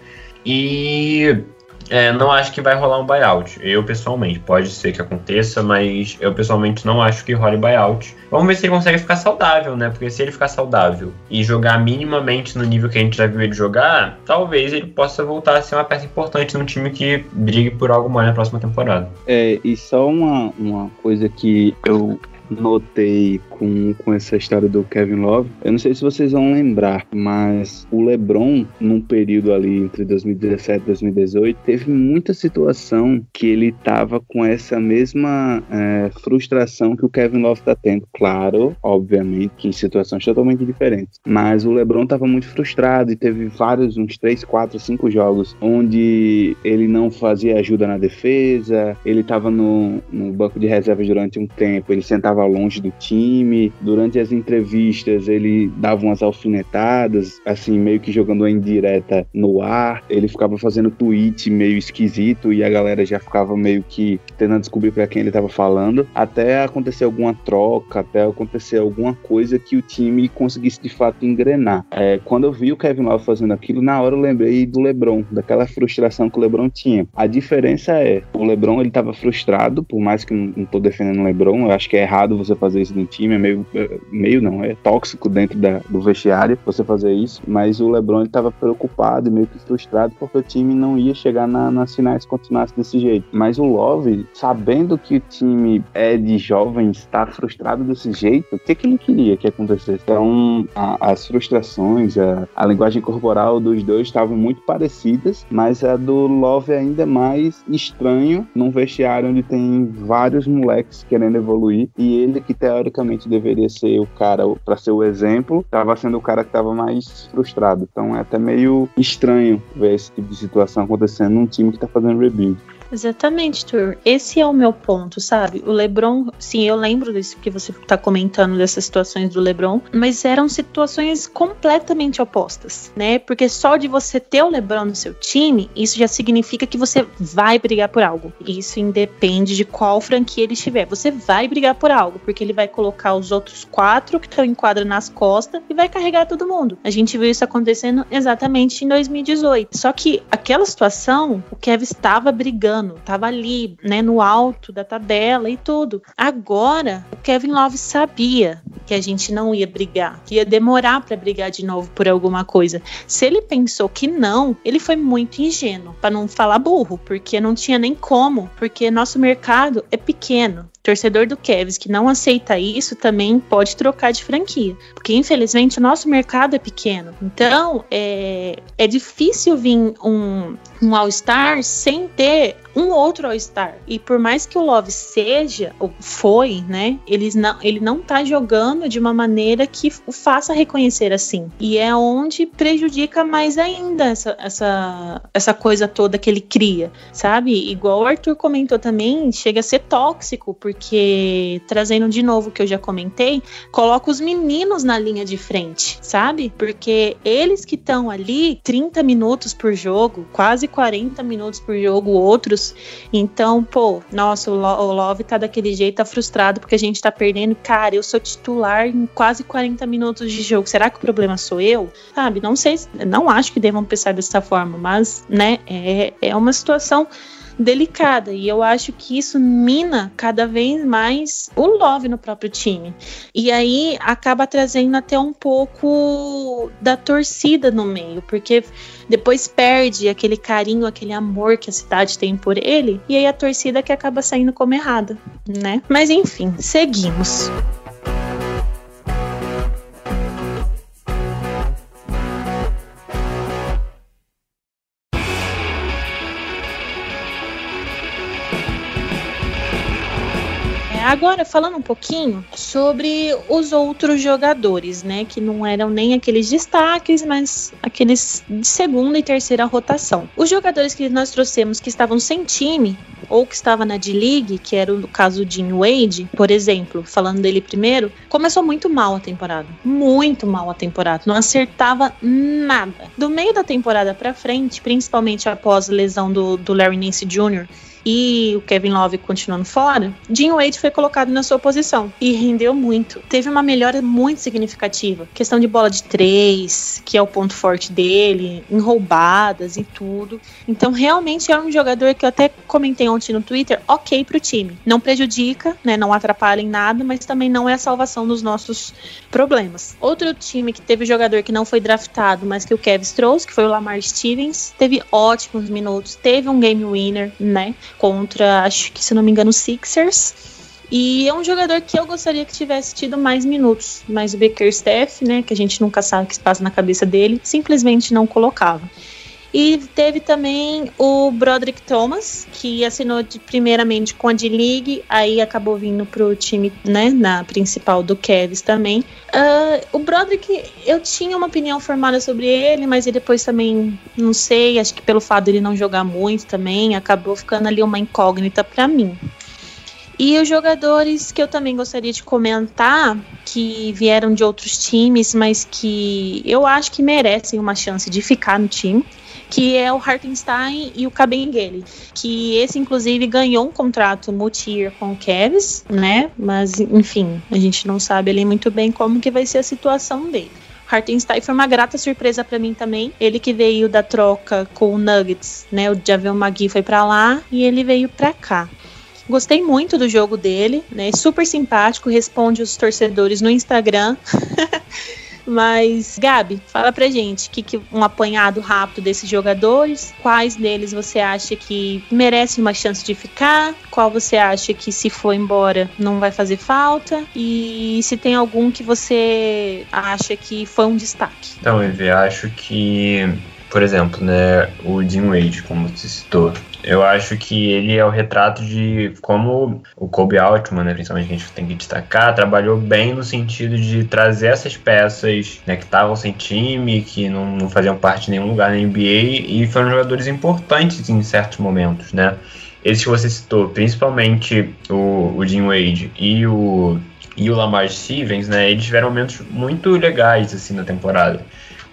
E é, não acho que vai rolar um buyout. Eu, pessoalmente, pode ser que aconteça, mas eu, pessoalmente, não acho que role buyout. Vamos ver se ele consegue ficar saudável, né? Porque se ele ficar saudável e jogar minimamente no nível que a gente já viu ele jogar, talvez ele possa voltar a ser uma peça importante num time que brigue por algo mais na próxima temporada. É, e só uma, uma coisa que eu notei com, com essa história do Kevin Love. Eu não sei se vocês vão lembrar, mas o LeBron, num período ali entre 2017 e 2018, teve muita situação que ele tava com essa mesma é, frustração que o Kevin Love tá tendo. Claro, obviamente, que em situações totalmente diferentes. Mas o LeBron tava muito frustrado e teve vários, uns 3, 4, 5 jogos onde ele não fazia ajuda na defesa, ele tava no, no banco de reserva durante um tempo, ele sentava longe do time. Durante as entrevistas, ele dava umas alfinetadas, assim, meio que jogando uma indireta no ar. Ele ficava fazendo tweet meio esquisito e a galera já ficava meio que tentando descobrir para quem ele estava falando. Até acontecer alguma troca, até acontecer alguma coisa que o time conseguisse de fato engrenar. É, quando eu vi o Kevin Love fazendo aquilo, na hora eu lembrei do LeBron, daquela frustração que o LeBron tinha. A diferença é, o LeBron ele estava frustrado, por mais que não, não tô defendendo o LeBron, eu acho que é errado você fazer isso no time, é meio, é, meio não, é tóxico dentro da, do vestiário você fazer isso, mas o LeBron estava preocupado e meio que frustrado porque o time não ia chegar na, nas finais se continuasse desse jeito. Mas o Love, sabendo que o time é de jovens, está frustrado desse jeito, o que, que ele queria que acontecesse? Então, a, as frustrações, a, a linguagem corporal dos dois estavam muito parecidas, mas a do Love é ainda mais estranho num vestiário onde tem vários moleques querendo evoluir e ele, que teoricamente deveria ser o cara para ser o exemplo, estava sendo o cara que estava mais frustrado. Então é até meio estranho ver esse tipo de situação acontecendo num time que está fazendo rebuild. Exatamente, Tur. Esse é o meu ponto, sabe? O LeBron, sim, eu lembro disso que você tá comentando dessas situações do LeBron, mas eram situações completamente opostas, né? Porque só de você ter o LeBron no seu time, isso já significa que você vai brigar por algo. Isso independe de qual franquia ele estiver. Você vai brigar por algo, porque ele vai colocar os outros quatro que estão em quadra nas costas e vai carregar todo mundo. A gente viu isso acontecendo exatamente em 2018. Só que aquela situação, o Kevin estava brigando ano, tava ali, né, no alto da tabela e tudo. Agora, o Kevin Love sabia que a gente não ia brigar, que ia demorar para brigar de novo por alguma coisa. Se ele pensou que não, ele foi muito ingênuo, para não falar burro, porque não tinha nem como, porque nosso mercado é pequeno torcedor do Cavs que não aceita isso também pode trocar de franquia, porque infelizmente o nosso mercado é pequeno. Então é, é difícil vir um, um All-Star sem ter um outro All-Star. E por mais que o Love seja, ou foi, né? Eles não, ele não tá jogando de uma maneira que o faça reconhecer assim. E é onde prejudica mais ainda essa, essa, essa coisa toda que ele cria, sabe? Igual o Arthur comentou também, chega a ser tóxico, porque trazendo de novo o que eu já comentei, coloca os meninos na linha de frente, sabe? Porque eles que estão ali 30 minutos por jogo, quase 40 minutos por jogo, outros então, pô, nossa, o, Love tá daquele jeito, tá frustrado porque a gente tá perdendo. Cara, eu sou titular em quase 40 minutos de jogo. Será que o problema sou eu? Sabe, não sei, não acho que devam pensar dessa forma, mas, né, é, é uma situação delicada. E eu acho que isso mina cada vez mais o love no próprio time. E aí acaba trazendo até um pouco da torcida no meio, porque depois perde aquele carinho, aquele amor que a cidade tem por ele, e aí a torcida que acaba saindo como errada, né? Mas enfim, seguimos. Agora, falando um pouquinho sobre os outros jogadores, né? Que não eram nem aqueles destaques, mas aqueles de segunda e terceira rotação. Os jogadores que nós trouxemos que estavam sem time ou que estava na D-League, que era o caso de Wade, por exemplo, falando dele primeiro, começou muito mal a temporada. Muito mal a temporada. Não acertava nada. Do meio da temporada para frente, principalmente após a lesão do, do Larry Nance Jr., e o Kevin Love continuando fora, Jim Wade foi colocado na sua posição e rendeu muito. Teve uma melhora muito significativa. Questão de bola de três, que é o ponto forte dele, em roubadas e tudo. Então, realmente é um jogador que eu até comentei ontem no Twitter, ok pro time. Não prejudica, né? Não atrapalha em nada, mas também não é a salvação dos nossos problemas. Outro time que teve jogador que não foi draftado, mas que o Kevin trouxe, que foi o Lamar Stevens, teve ótimos minutos, teve um game winner, né? Contra, acho que se não me engano, Sixers. E é um jogador que eu gostaria que tivesse tido mais minutos, mas o Baker-Staff, né, que a gente nunca sabe o que se passa na cabeça dele, simplesmente não colocava. E teve também o Broderick Thomas, que assinou de, primeiramente com a D-League, aí acabou vindo pro time, né, na principal do Cavs também. Uh, o Broderick, eu tinha uma opinião formada sobre ele, mas depois também, não sei, acho que pelo fato dele não jogar muito também, acabou ficando ali uma incógnita para mim. E os jogadores que eu também gostaria de comentar, que vieram de outros times, mas que eu acho que merecem uma chance de ficar no time, que é o Hartenstein e o Kabengele, que esse inclusive ganhou um contrato multi-year com o Cavs, né? Mas enfim, a gente não sabe ali muito bem como que vai ser a situação dele. Hartenstein foi uma grata surpresa para mim também. Ele que veio da troca com o Nuggets, né? O Javel Magui foi para lá e ele veio para cá. Gostei muito do jogo dele, né? Super simpático, responde os torcedores no Instagram. Mas, Gabi, fala pra gente que, que um apanhado rápido desses jogadores. Quais deles você acha que merece uma chance de ficar? Qual você acha que, se for embora, não vai fazer falta? E se tem algum que você acha que foi um destaque? Então, Eve, acho que, por exemplo, né, o Jim Wade, como você citou, eu acho que ele é o retrato de como o Kobe Altman, né, principalmente que a gente tem que destacar, trabalhou bem no sentido de trazer essas peças né, que estavam sem time, que não, não faziam parte de nenhum lugar na NBA e foram jogadores importantes em certos momentos, né? Esses que você citou, principalmente o, o Jim Wade e o, e o Lamar Stevens, né, eles tiveram momentos muito legais assim na temporada.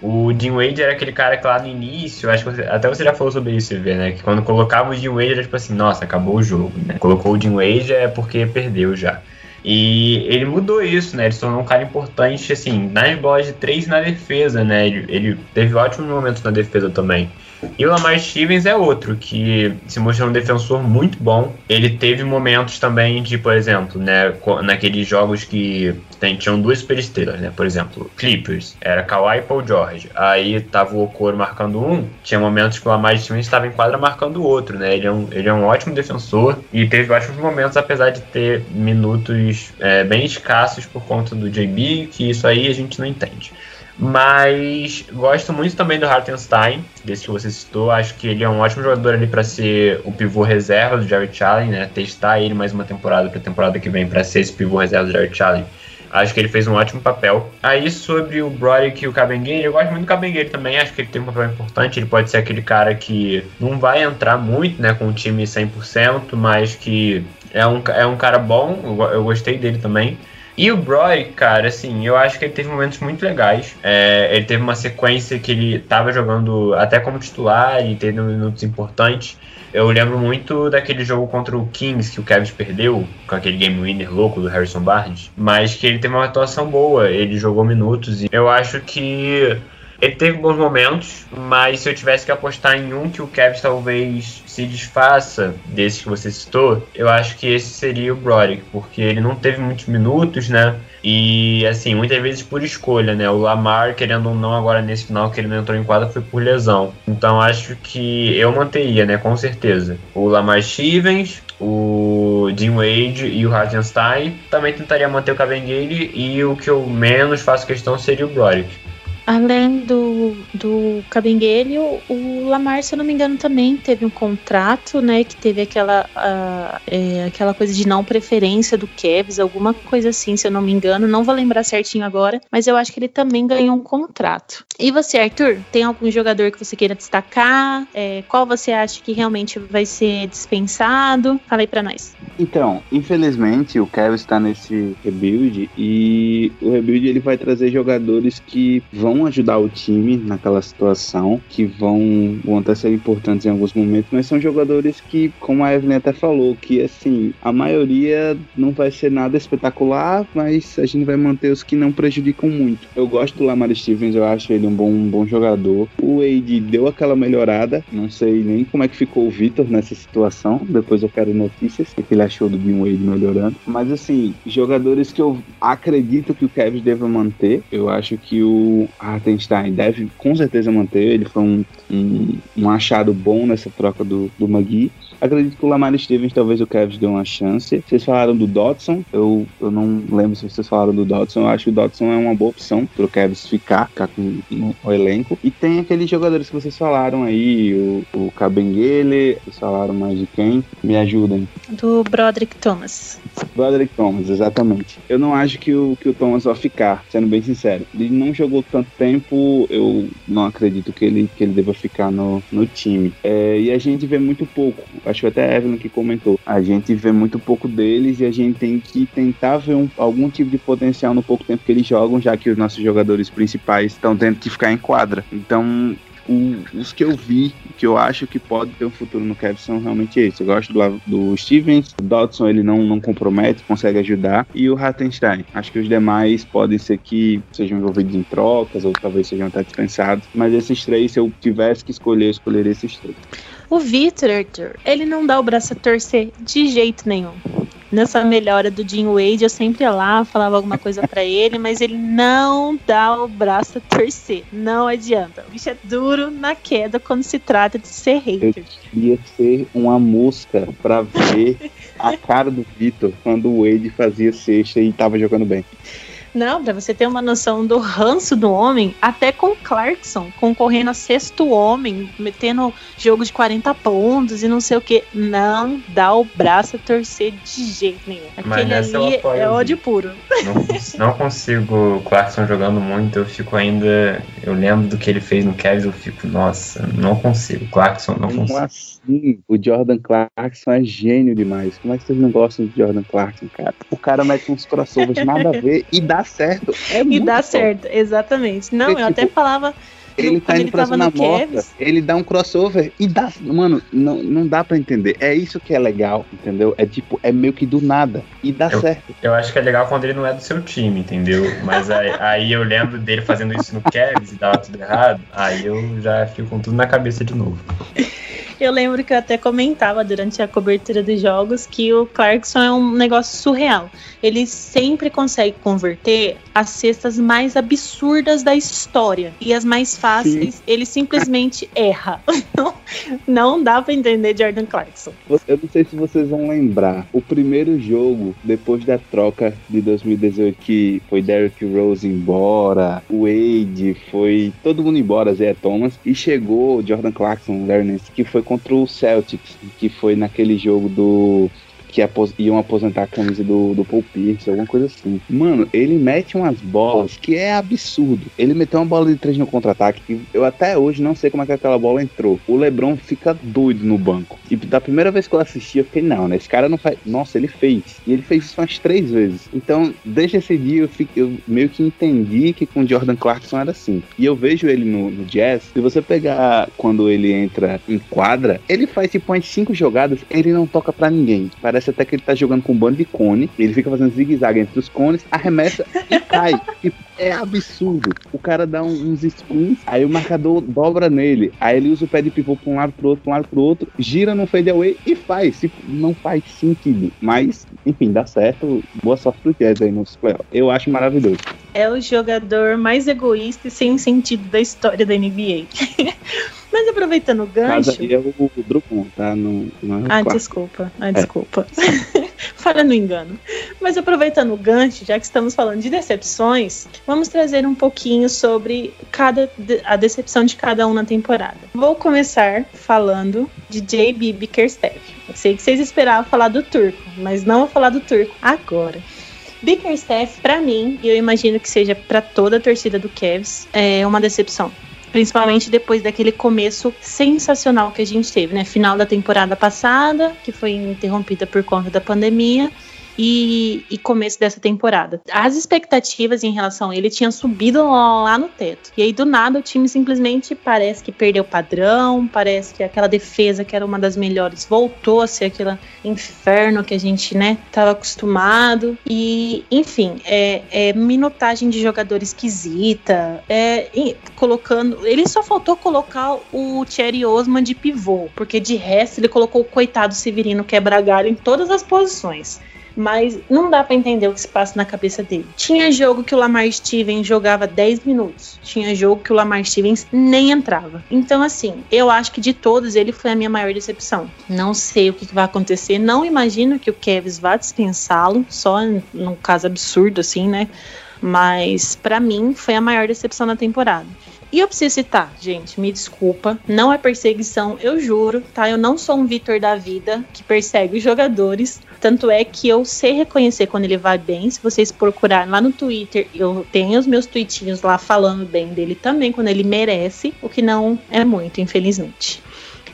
O Jim Wade era aquele cara que lá no início, acho que você, até você já falou sobre isso, ver, né? Que quando colocava o Jim Wade era tipo assim, nossa, acabou o jogo, né? Colocou o Jim Wade é porque perdeu já. E ele mudou isso, né? Ele se tornou um cara importante, assim, nas bolas de três e na defesa, né? Ele, ele teve ótimos momentos na defesa também. E o Lamar Stevens é outro que se mostrou um defensor muito bom. Ele teve momentos também de, por exemplo, né, naqueles jogos que tem, tinham duas superestrelas, né? Por exemplo, Clippers, era Kawhi e Paul George. Aí tava o Okoro marcando um, tinha momentos que o Lamar Stevens estava em quadra marcando o outro, né? Ele é um, ele é um ótimo defensor e teve ótimos momentos, apesar de ter minutos é, bem escassos por conta do JB, que isso aí a gente não entende. Mas gosto muito também do Hartenstein, desse que você citou. Acho que ele é um ótimo jogador ali para ser o pivô reserva do Jared Allen, né? Testar ele mais uma temporada para a temporada que vem para ser esse pivô reserva do Jared Allen. Acho que ele fez um ótimo papel. Aí sobre o Broderick e o Cabenguele, eu gosto muito do Cabenguele também. Acho que ele tem um papel importante. Ele pode ser aquele cara que não vai entrar muito, né, com o time 100%, mas que é um, é um cara bom. Eu, eu gostei dele também. E o Broy, cara, assim, eu acho que ele teve momentos muito legais. É, ele teve uma sequência que ele tava jogando até como titular e teve minutos importantes. Eu lembro muito daquele jogo contra o Kings que o Kevin perdeu, com aquele game winner louco do Harrison Barnes, mas que ele teve uma atuação boa, ele jogou minutos e eu acho que ele teve bons momentos, mas se eu tivesse que apostar em um que o Kevin talvez se desfaça desse que você citou, eu acho que esse seria o Broderick, porque ele não teve muitos minutos, né? E assim, muitas vezes por escolha, né? O Lamar, querendo ou não, agora nesse final que ele não entrou em quadra foi por lesão. Então acho que eu manteria, né? Com certeza. O Lamar Stevens, o Dean Wade e o Hartenstein. Também tentaria manter o Cavengale e o que eu menos faço questão seria o Broderick. Além do, do Cabinguele, o, o Lamar, se eu não me engano, também teve um contrato, né? Que teve aquela, uh, é, aquela coisa de não preferência do Kevs, alguma coisa assim, se eu não me engano. Não vou lembrar certinho agora, mas eu acho que ele também ganhou um contrato. E você, Arthur, tem algum jogador que você queira destacar? É, qual você acha que realmente vai ser dispensado? Fala aí pra nós. Então, infelizmente, o Kevs está nesse rebuild e o rebuild ele vai trazer jogadores que vão vão ajudar o time naquela situação, que vão, vão até ser importantes em alguns momentos, mas são jogadores que, como a Evelyn até falou, que assim, a maioria não vai ser nada espetacular, mas a gente vai manter os que não prejudicam muito. Eu gosto do Lamar Stevens, eu acho ele um bom, um bom jogador. O Wade deu aquela melhorada, não sei nem como é que ficou o Vitor nessa situação, depois eu quero notícias, o que ele achou do Dean Wade melhorando. Mas assim, jogadores que eu acredito que o Kevin deva manter, eu acho que o Hartenstein deve com certeza manter. Ele foi um, um, um achado bom nessa troca do, do Magui. Acredito que o Lamar Stevens talvez o Kevs dê uma chance. Vocês falaram do Dodson, eu, eu não lembro se vocês falaram do Dodson. Eu acho que o Dodson é uma boa opção para o Kevs ficar, ficar com no, no, elenco. E tem aqueles jogadores que vocês falaram aí, o, o Cabenguele, vocês falaram mais de quem? Me ajudem. Do Broderick Thomas. Broderick Thomas, exatamente. Eu não acho que o, que o Thomas vai ficar, sendo bem sincero. Ele não jogou tanto tempo, eu não acredito que ele, que ele deva ficar no, no time. É, e a gente vê muito pouco acho que até a Evelyn que comentou, a gente vê muito pouco deles e a gente tem que tentar ver um, algum tipo de potencial no pouco tempo que eles jogam, já que os nossos jogadores principais estão tendo que ficar em quadra. Então, o, os que eu vi, que eu acho que pode ter um futuro no Cavs são realmente esses. Eu gosto do, do Stevens, o Dodson ele não, não compromete, consegue ajudar, e o Hartenstein. Acho que os demais podem ser que sejam envolvidos em trocas, ou talvez sejam até dispensados, mas esses três, se eu tivesse que escolher, eu escolheria esses três. O Victor, Arthur, ele não dá o braço a torcer de jeito nenhum. Nessa melhora do Jim Wade, eu sempre ia lá, falava alguma coisa para ele, mas ele não dá o braço a torcer. Não adianta. O bicho é duro na queda quando se trata de ser hater. Eu queria ser uma mosca para ver a cara do Victor quando o Wade fazia sexta e tava jogando bem. Não, para você ter uma noção do ranço do homem, até com Clarkson, concorrendo a sexto homem, metendo jogo de 40 pontos e não sei o que. Não dá o braço a torcer de jeito nenhum. Aquele ali é ódio puro. Não, não consigo o Clarkson jogando muito, eu fico ainda. Eu lembro do que ele fez no Cavs, eu fico, nossa, não consigo. Clarkson não consigo. assim? O Jordan Clarkson é gênio demais. Como é que vocês não gostam de Jordan Clarkson, cara? O cara mete uns crossovers nada a ver e dá certo. É e dá bom. certo, exatamente. Não, Porque, eu tipo, até falava ele tá indo ele pra zona morta, ele dá um crossover e dá. Mano, não, não dá pra entender. É isso que é legal, entendeu? É tipo, é meio que do nada. E dá Eu- certo. Eu acho que é legal quando ele não é do seu time, entendeu? Mas aí, aí eu lembro dele fazendo isso no Cavs e dava tudo errado. Aí eu já fico com tudo na cabeça de novo. Eu lembro que eu até comentava durante a cobertura dos jogos que o Clarkson é um negócio surreal. Ele sempre consegue converter as cestas mais absurdas da história. E as mais fáceis, ele simplesmente erra. Não, não dá pra entender Jordan Clarkson. Eu não sei se vocês vão lembrar. O primeiro jogo, depois da troca de 2018, que foi Derrick Rose embora, o Wade, foi todo mundo embora, Zé Thomas, e chegou Jordan Clarkson, Nance, que foi contra o Celtics, que foi naquele jogo do que apos- iam aposentar a camisa do, do Paul Pierce, alguma coisa assim. Mano, ele mete umas bolas que é absurdo. Ele meteu uma bola de três no contra-ataque que eu até hoje não sei como é que aquela bola entrou. O LeBron fica doido no banco. E da primeira vez que eu assisti, eu fiquei, não, né? Esse cara não faz. Nossa, ele fez. E ele fez isso umas três vezes. Então, desde esse dia, eu, eu meio que entendi que com o Jordan Clarkson era assim. E eu vejo ele no, no Jazz. Se você pegar quando ele entra em quadra, ele faz tipo umas cinco jogadas, ele não toca pra ninguém. Parece até que ele tá jogando com um bando de cone. Ele fica fazendo zigue-zague entre os cones, arremessa e cai. É absurdo. O cara dá uns screens, aí o marcador dobra nele. Aí ele usa o pé de pivô pra um lado pro outro, pra um lado pro outro, gira no fadeaway e faz. Tipo, não faz sentido. Mas, enfim, dá certo. Boa sorte pro Jazz aí nos playoffs. Eu acho maravilhoso. É o jogador mais egoísta e sem sentido da história da NBA. Mas aproveitando o Casa gancho. aí é o Drummond, tá? Não, não é Ah, Clarkson. desculpa. Ah, desculpa. Falha no engano. Mas aproveitando o gancho, já que estamos falando de decepções, vamos trazer um pouquinho sobre cada a decepção de cada um na temporada. Vou começar falando de JB Bickerstaff. Eu sei que vocês esperavam falar do turco, mas não vou falar do turco agora. Bickerstaff, pra mim, e eu imagino que seja pra toda a torcida do Cavs, é uma decepção. Principalmente depois daquele começo sensacional que a gente teve, né? Final da temporada passada, que foi interrompida por conta da pandemia, e, e começo dessa temporada. As expectativas em relação a ele tinham subido lá no teto. E aí, do nada, o time simplesmente parece que perdeu o padrão, parece que aquela defesa que era uma das melhores voltou a ser aquele inferno que a gente, né, tava acostumado. E, enfim, é, é minutagem de jogador esquisita, é, colocando. Ele só faltou colocar o Thierry Osman de pivô, porque de resto ele colocou o coitado Severino quebra-galho em todas as posições. Mas não dá pra entender o que se passa na cabeça dele. Tinha jogo que o Lamar Stevens jogava 10 minutos. Tinha jogo que o Lamar Stevens nem entrava. Então, assim, eu acho que de todos ele foi a minha maior decepção. Não sei o que vai acontecer. Não imagino que o Kevs vá dispensá-lo. Só num caso absurdo, assim, né? Mas pra mim foi a maior decepção da temporada. E eu preciso citar, gente, me desculpa, não é perseguição, eu juro, tá? Eu não sou um Vitor da vida que persegue os jogadores. Tanto é que eu sei reconhecer quando ele vai bem. Se vocês procurarem lá no Twitter, eu tenho os meus tweetinhos lá falando bem dele também, quando ele merece, o que não é muito, infelizmente.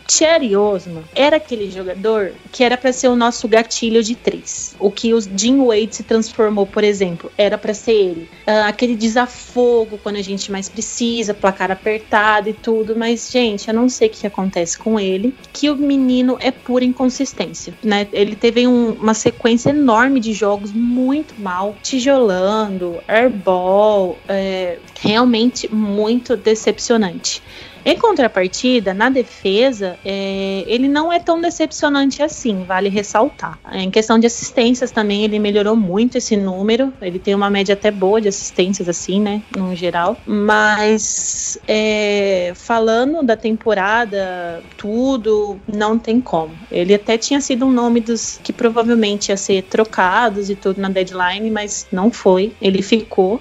Thierry Osman era aquele jogador que era para ser o nosso gatilho de três. O que o Jim Wade se transformou, por exemplo, era para ser ele. Ah, aquele desafogo quando a gente mais precisa, placar apertado e tudo. Mas, gente, eu não sei o que acontece com ele. Que o menino é pura inconsistência, né? Ele teve um- uma sequência enorme de jogos muito mal, tijolando, airball, é, realmente muito decepcionante. Em contrapartida, na defesa, é, ele não é tão decepcionante assim, vale ressaltar. Em questão de assistências também, ele melhorou muito esse número. Ele tem uma média até boa de assistências, assim, né? No geral. Mas é, falando da temporada, tudo, não tem como. Ele até tinha sido um nome dos que provavelmente ia ser trocados e tudo na deadline, mas não foi. Ele ficou.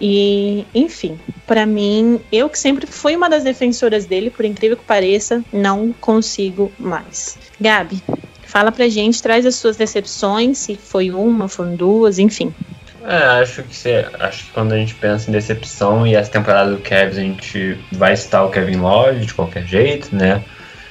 E, enfim, pra mim, eu que sempre fui uma das defensoras dele, por incrível que pareça, não consigo mais. Gabi, fala pra gente, traz as suas decepções, se foi uma, foram duas, enfim. É, acho que, você, acho que quando a gente pensa em decepção e essa temporada do Cavs, a gente vai citar o Kevin Love de qualquer jeito, né?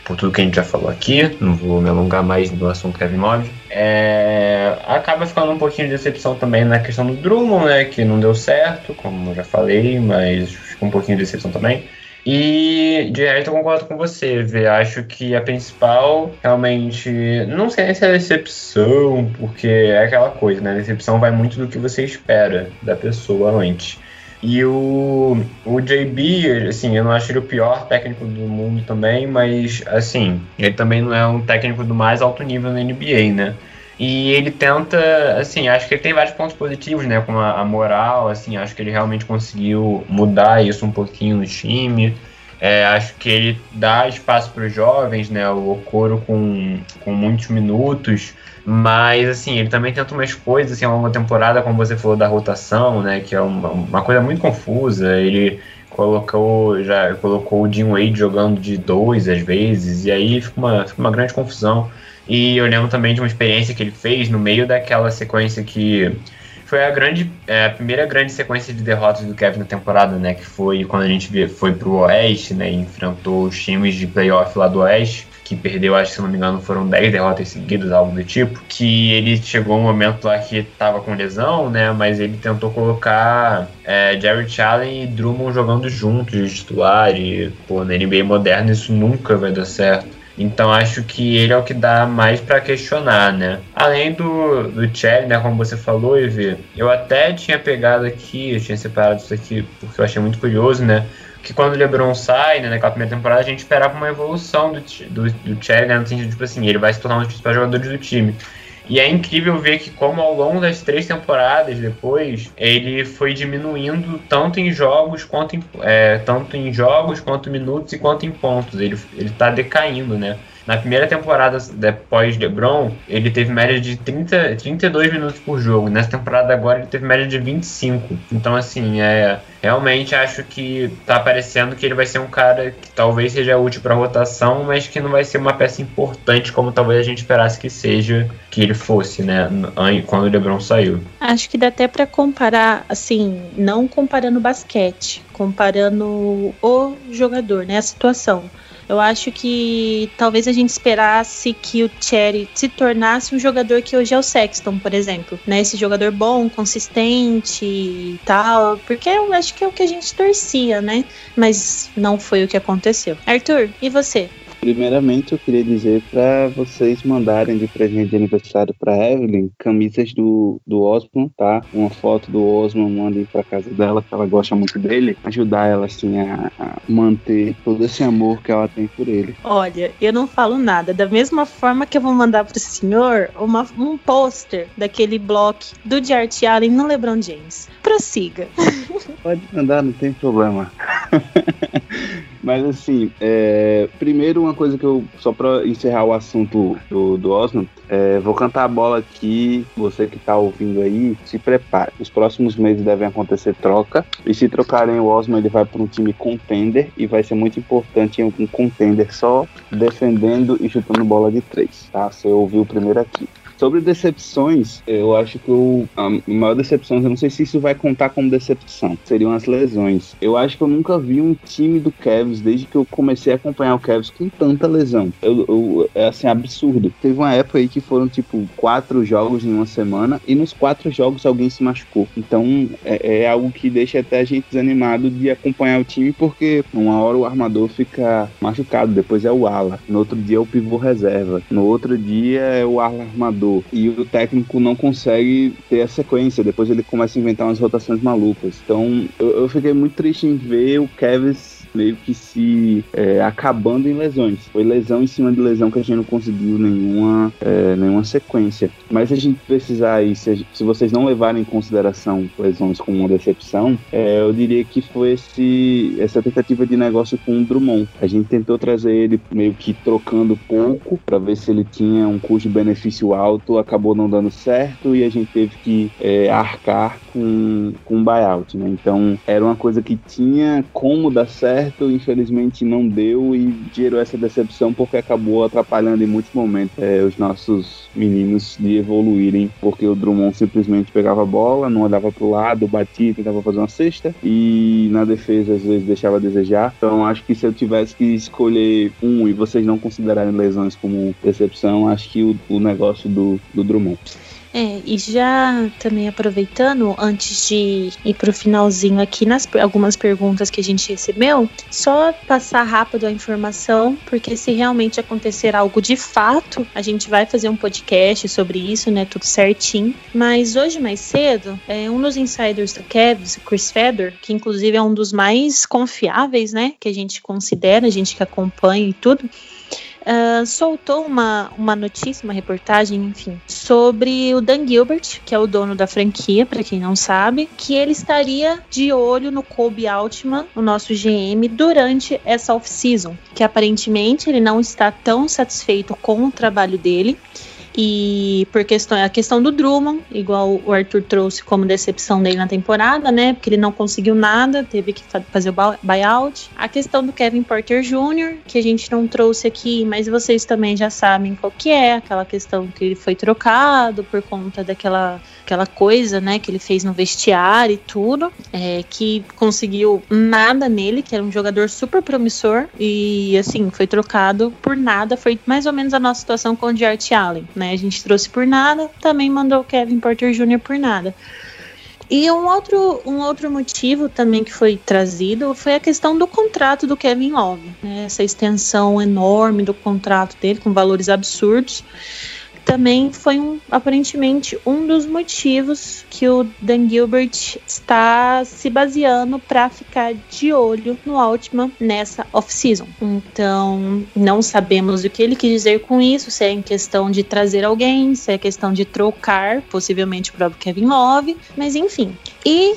Por tudo que a gente já falou aqui, não vou me alongar mais no assunto Kevin Love. É, acaba ficando um pouquinho de decepção também na questão do Drummond, né? Que não deu certo, como eu já falei, mas fica um pouquinho de decepção também. E de resto eu concordo com você, Vê. Acho que a principal realmente. Não sei se é decepção, porque é aquela coisa, né? Decepção vai muito do que você espera da pessoa antes. E o, o JB, assim, eu não acho ele o pior técnico do mundo também, mas, assim, ele também não é um técnico do mais alto nível na NBA, né? E ele tenta, assim, acho que ele tem vários pontos positivos, né? Como a, a moral, assim, acho que ele realmente conseguiu mudar isso um pouquinho no time. É, acho que ele dá espaço para os jovens, né? O Okoro com, com muitos minutos. Mas, assim, ele também tenta umas coisas, assim, da temporada, como você falou, da rotação, né? Que é uma, uma coisa muito confusa. Ele colocou, já colocou o Jim Wade jogando de dois às vezes, e aí fica uma, fica uma grande confusão. E eu lembro também de uma experiência que ele fez no meio daquela sequência que foi a grande é, a primeira grande sequência de derrotas do Kevin na temporada, né, que foi quando a gente foi pro Oeste, né, e enfrentou os times de playoff lá do Oeste, que perdeu, acho que se não me engano, foram 10 derrotas seguidas, algo do tipo, que ele chegou um momento lá que tava com lesão, né, mas ele tentou colocar é, Jared e Drummond jogando juntos de titular e, pô, na NBA moderna isso nunca vai dar certo. Então acho que ele é o que dá mais para questionar, né? Além do, do Cherry, né, como você falou, Ivy, eu até tinha pegado aqui, eu tinha separado isso aqui porque eu achei muito curioso, né? Que quando o LeBron sai, né, naquela primeira temporada, a gente esperava uma evolução do, do, do Cherry, né, no sentido, tipo assim, ele vai se tornar um dos principais jogadores do time. E é incrível ver que, como ao longo das três temporadas depois, ele foi diminuindo tanto em jogos quanto em, é, tanto em jogos quanto minutos e quanto em pontos. Ele, ele tá decaindo, né? Na primeira temporada depois LeBron, ele teve média de 30, 32 minutos por jogo. Nessa temporada agora ele teve média de 25. Então, assim, é, realmente acho que tá parecendo que ele vai ser um cara que talvez seja útil para rotação, mas que não vai ser uma peça importante como talvez a gente esperasse que seja que ele fosse, né, quando o LeBron saiu. Acho que dá até para comparar, assim, não comparando basquete, comparando o jogador, né, a situação. Eu acho que talvez a gente esperasse que o Cherry se tornasse um jogador que hoje é o Sexton, por exemplo, né? Esse jogador bom, consistente e tal, porque eu acho que é o que a gente torcia, né? Mas não foi o que aconteceu. Arthur, e você? Primeiramente, eu queria dizer para vocês mandarem de presente de aniversário para Evelyn camisas do, do Osman, tá? Uma foto do Osman, mandem para casa dela, que ela gosta muito dele. Ajudar ela, assim, a, a, manter todo esse amor que ela tem por ele. Olha, eu não falo nada. Da mesma forma que eu vou mandar pro senhor uma, um pôster daquele bloco do Jart Allen no LeBron James. Prossiga. Pode mandar, não tem problema. Mas assim, é, primeiro uma coisa que eu, só pra encerrar o assunto do, do Osman, é, vou cantar a bola aqui, você que tá ouvindo aí, se prepare. Os próximos meses devem acontecer troca, e se trocarem o Osman, ele vai para um time contender, e vai ser muito importante um contender só defendendo e chutando bola de três, tá? Você ouviu primeiro aqui. Sobre decepções, eu acho que o, a maior decepção, eu não sei se isso vai contar como decepção, seriam as lesões. Eu acho que eu nunca vi um time do Cavs, desde que eu comecei a acompanhar o Cavs, com tanta lesão. Eu, eu, é assim, absurdo. Teve uma época aí que foram, tipo, quatro jogos em uma semana, e nos quatro jogos alguém se machucou. Então, é, é algo que deixa até a gente desanimado de acompanhar o time, porque uma hora o armador fica machucado, depois é o ala, no outro dia é o pivô reserva, no outro dia é o armador e o técnico não consegue ter a sequência. Depois ele começa a inventar umas rotações malucas. Então eu, eu fiquei muito triste em ver o Kevin meio que se é, acabando em lesões. Foi lesão em cima de lesão que a gente não conseguiu nenhuma, é, nenhuma sequência. Mas a gente precisar aí, se, se, vocês não levarem em consideração lesões como uma decepção, é, eu diria que foi esse, essa tentativa de negócio com o Drummond. A gente tentou trazer ele meio que trocando pouco para ver se ele tinha um custo-benefício alto, acabou não dando certo e a gente teve que é, arcar com, com um buyout. Né? Então era uma coisa que tinha como dar certo certo, infelizmente não deu e gerou essa decepção porque acabou atrapalhando em muitos momentos é, os nossos meninos de evoluírem, porque o Drummond simplesmente pegava a bola, não olhava para o lado, batia, tentava fazer uma cesta e na defesa às vezes deixava a desejar. Então acho que se eu tivesse que escolher um e vocês não considerarem lesões como decepção, acho que o, o negócio do, do Drummond. É, e já também aproveitando, antes de ir pro finalzinho aqui, nas algumas perguntas que a gente recebeu, só passar rápido a informação, porque se realmente acontecer algo de fato, a gente vai fazer um podcast sobre isso, né? Tudo certinho. Mas hoje mais cedo, é, um dos insiders do Cavs, Chris Fedor, que inclusive é um dos mais confiáveis, né? Que a gente considera, a gente que acompanha e tudo uh, soltou uma, uma notícia, uma reportagem, enfim, sobre o Dan Gilbert, que é o dono da franquia, para quem não sabe, que ele estaria de olho no Kobe Altman, o nosso GM, durante essa off-season, que aparentemente ele não está tão satisfeito com o trabalho dele e por questão, a questão do Drummond, igual o Arthur trouxe como decepção dele na temporada, né? Porque ele não conseguiu nada, teve que fazer o buyout. A questão do Kevin Porter Jr., que a gente não trouxe aqui, mas vocês também já sabem qual que é, aquela questão que ele foi trocado por conta daquela aquela coisa, né, que ele fez no vestiário e tudo, é, que conseguiu nada nele, que era um jogador super promissor e assim foi trocado por nada. Foi mais ou menos a nossa situação com o Jart Allen, né? A gente trouxe por nada, também mandou o Kevin Porter Jr. por nada. E um outro, um outro motivo também que foi trazido foi a questão do contrato do Kevin Love, né? essa extensão enorme do contrato dele com valores absurdos também foi um, aparentemente um dos motivos que o Dan Gilbert está se baseando para ficar de olho no Altman nessa off-season. Então, não sabemos o que ele quis dizer com isso, se é em questão de trazer alguém, se é questão de trocar, possivelmente o próprio Kevin Love, mas enfim. E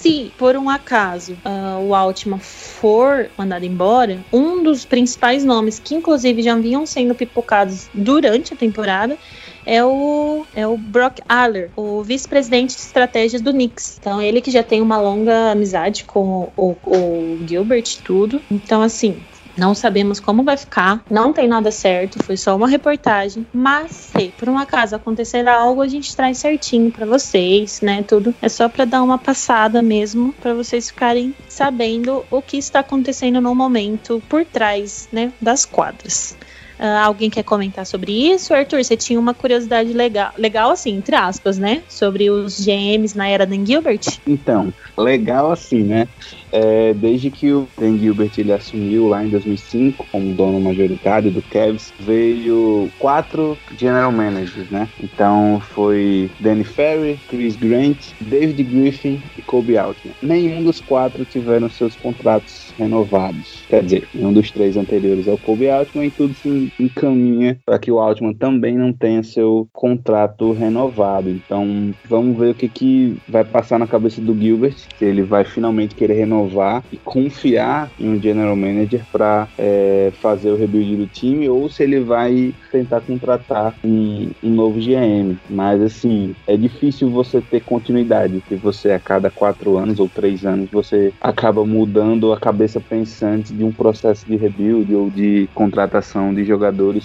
se por um acaso uh, o Altman for mandado embora, um dos principais nomes que inclusive já vinham sendo pipocados durante a temporada é o, é o Brock Aller, o vice-presidente de estratégias do Knicks. Então, ele que já tem uma longa amizade com o, o, o Gilbert tudo. Então, assim, não sabemos como vai ficar, não tem nada certo, foi só uma reportagem. Mas se por um acaso acontecer algo, a gente traz certinho para vocês, né? Tudo é só para dar uma passada mesmo, para vocês ficarem sabendo o que está acontecendo no momento por trás, né, das quadras. Uh, alguém quer comentar sobre isso? Arthur, você tinha uma curiosidade legal, legal assim, entre aspas, né? Sobre os GMs na era Dan Gilbert? Então, legal assim, né? É, desde que o Dan Gilbert ele assumiu lá em 2005 como dono majoritário do Cavs, veio quatro general managers, né? Então foi Danny Ferry, Chris Grant, David Griffin e Kobe Altman. Nenhum dos quatro tiveram seus contratos renovados. Quer dizer, nenhum dos três anteriores ao Kobe Altman e tudo se encaminha para que o Altman também não tenha seu contrato renovado. Então vamos ver o que, que vai passar na cabeça do Gilbert, se ele vai finalmente querer renovar e confiar em um general manager para é, fazer o rebuild do time ou se ele vai tentar contratar um, um, novo GM. Mas assim, é difícil você ter continuidade, porque você a cada quatro anos ou três anos você acaba mudando a cabeça pensante de um processo de rebuild ou de contratação de jogadores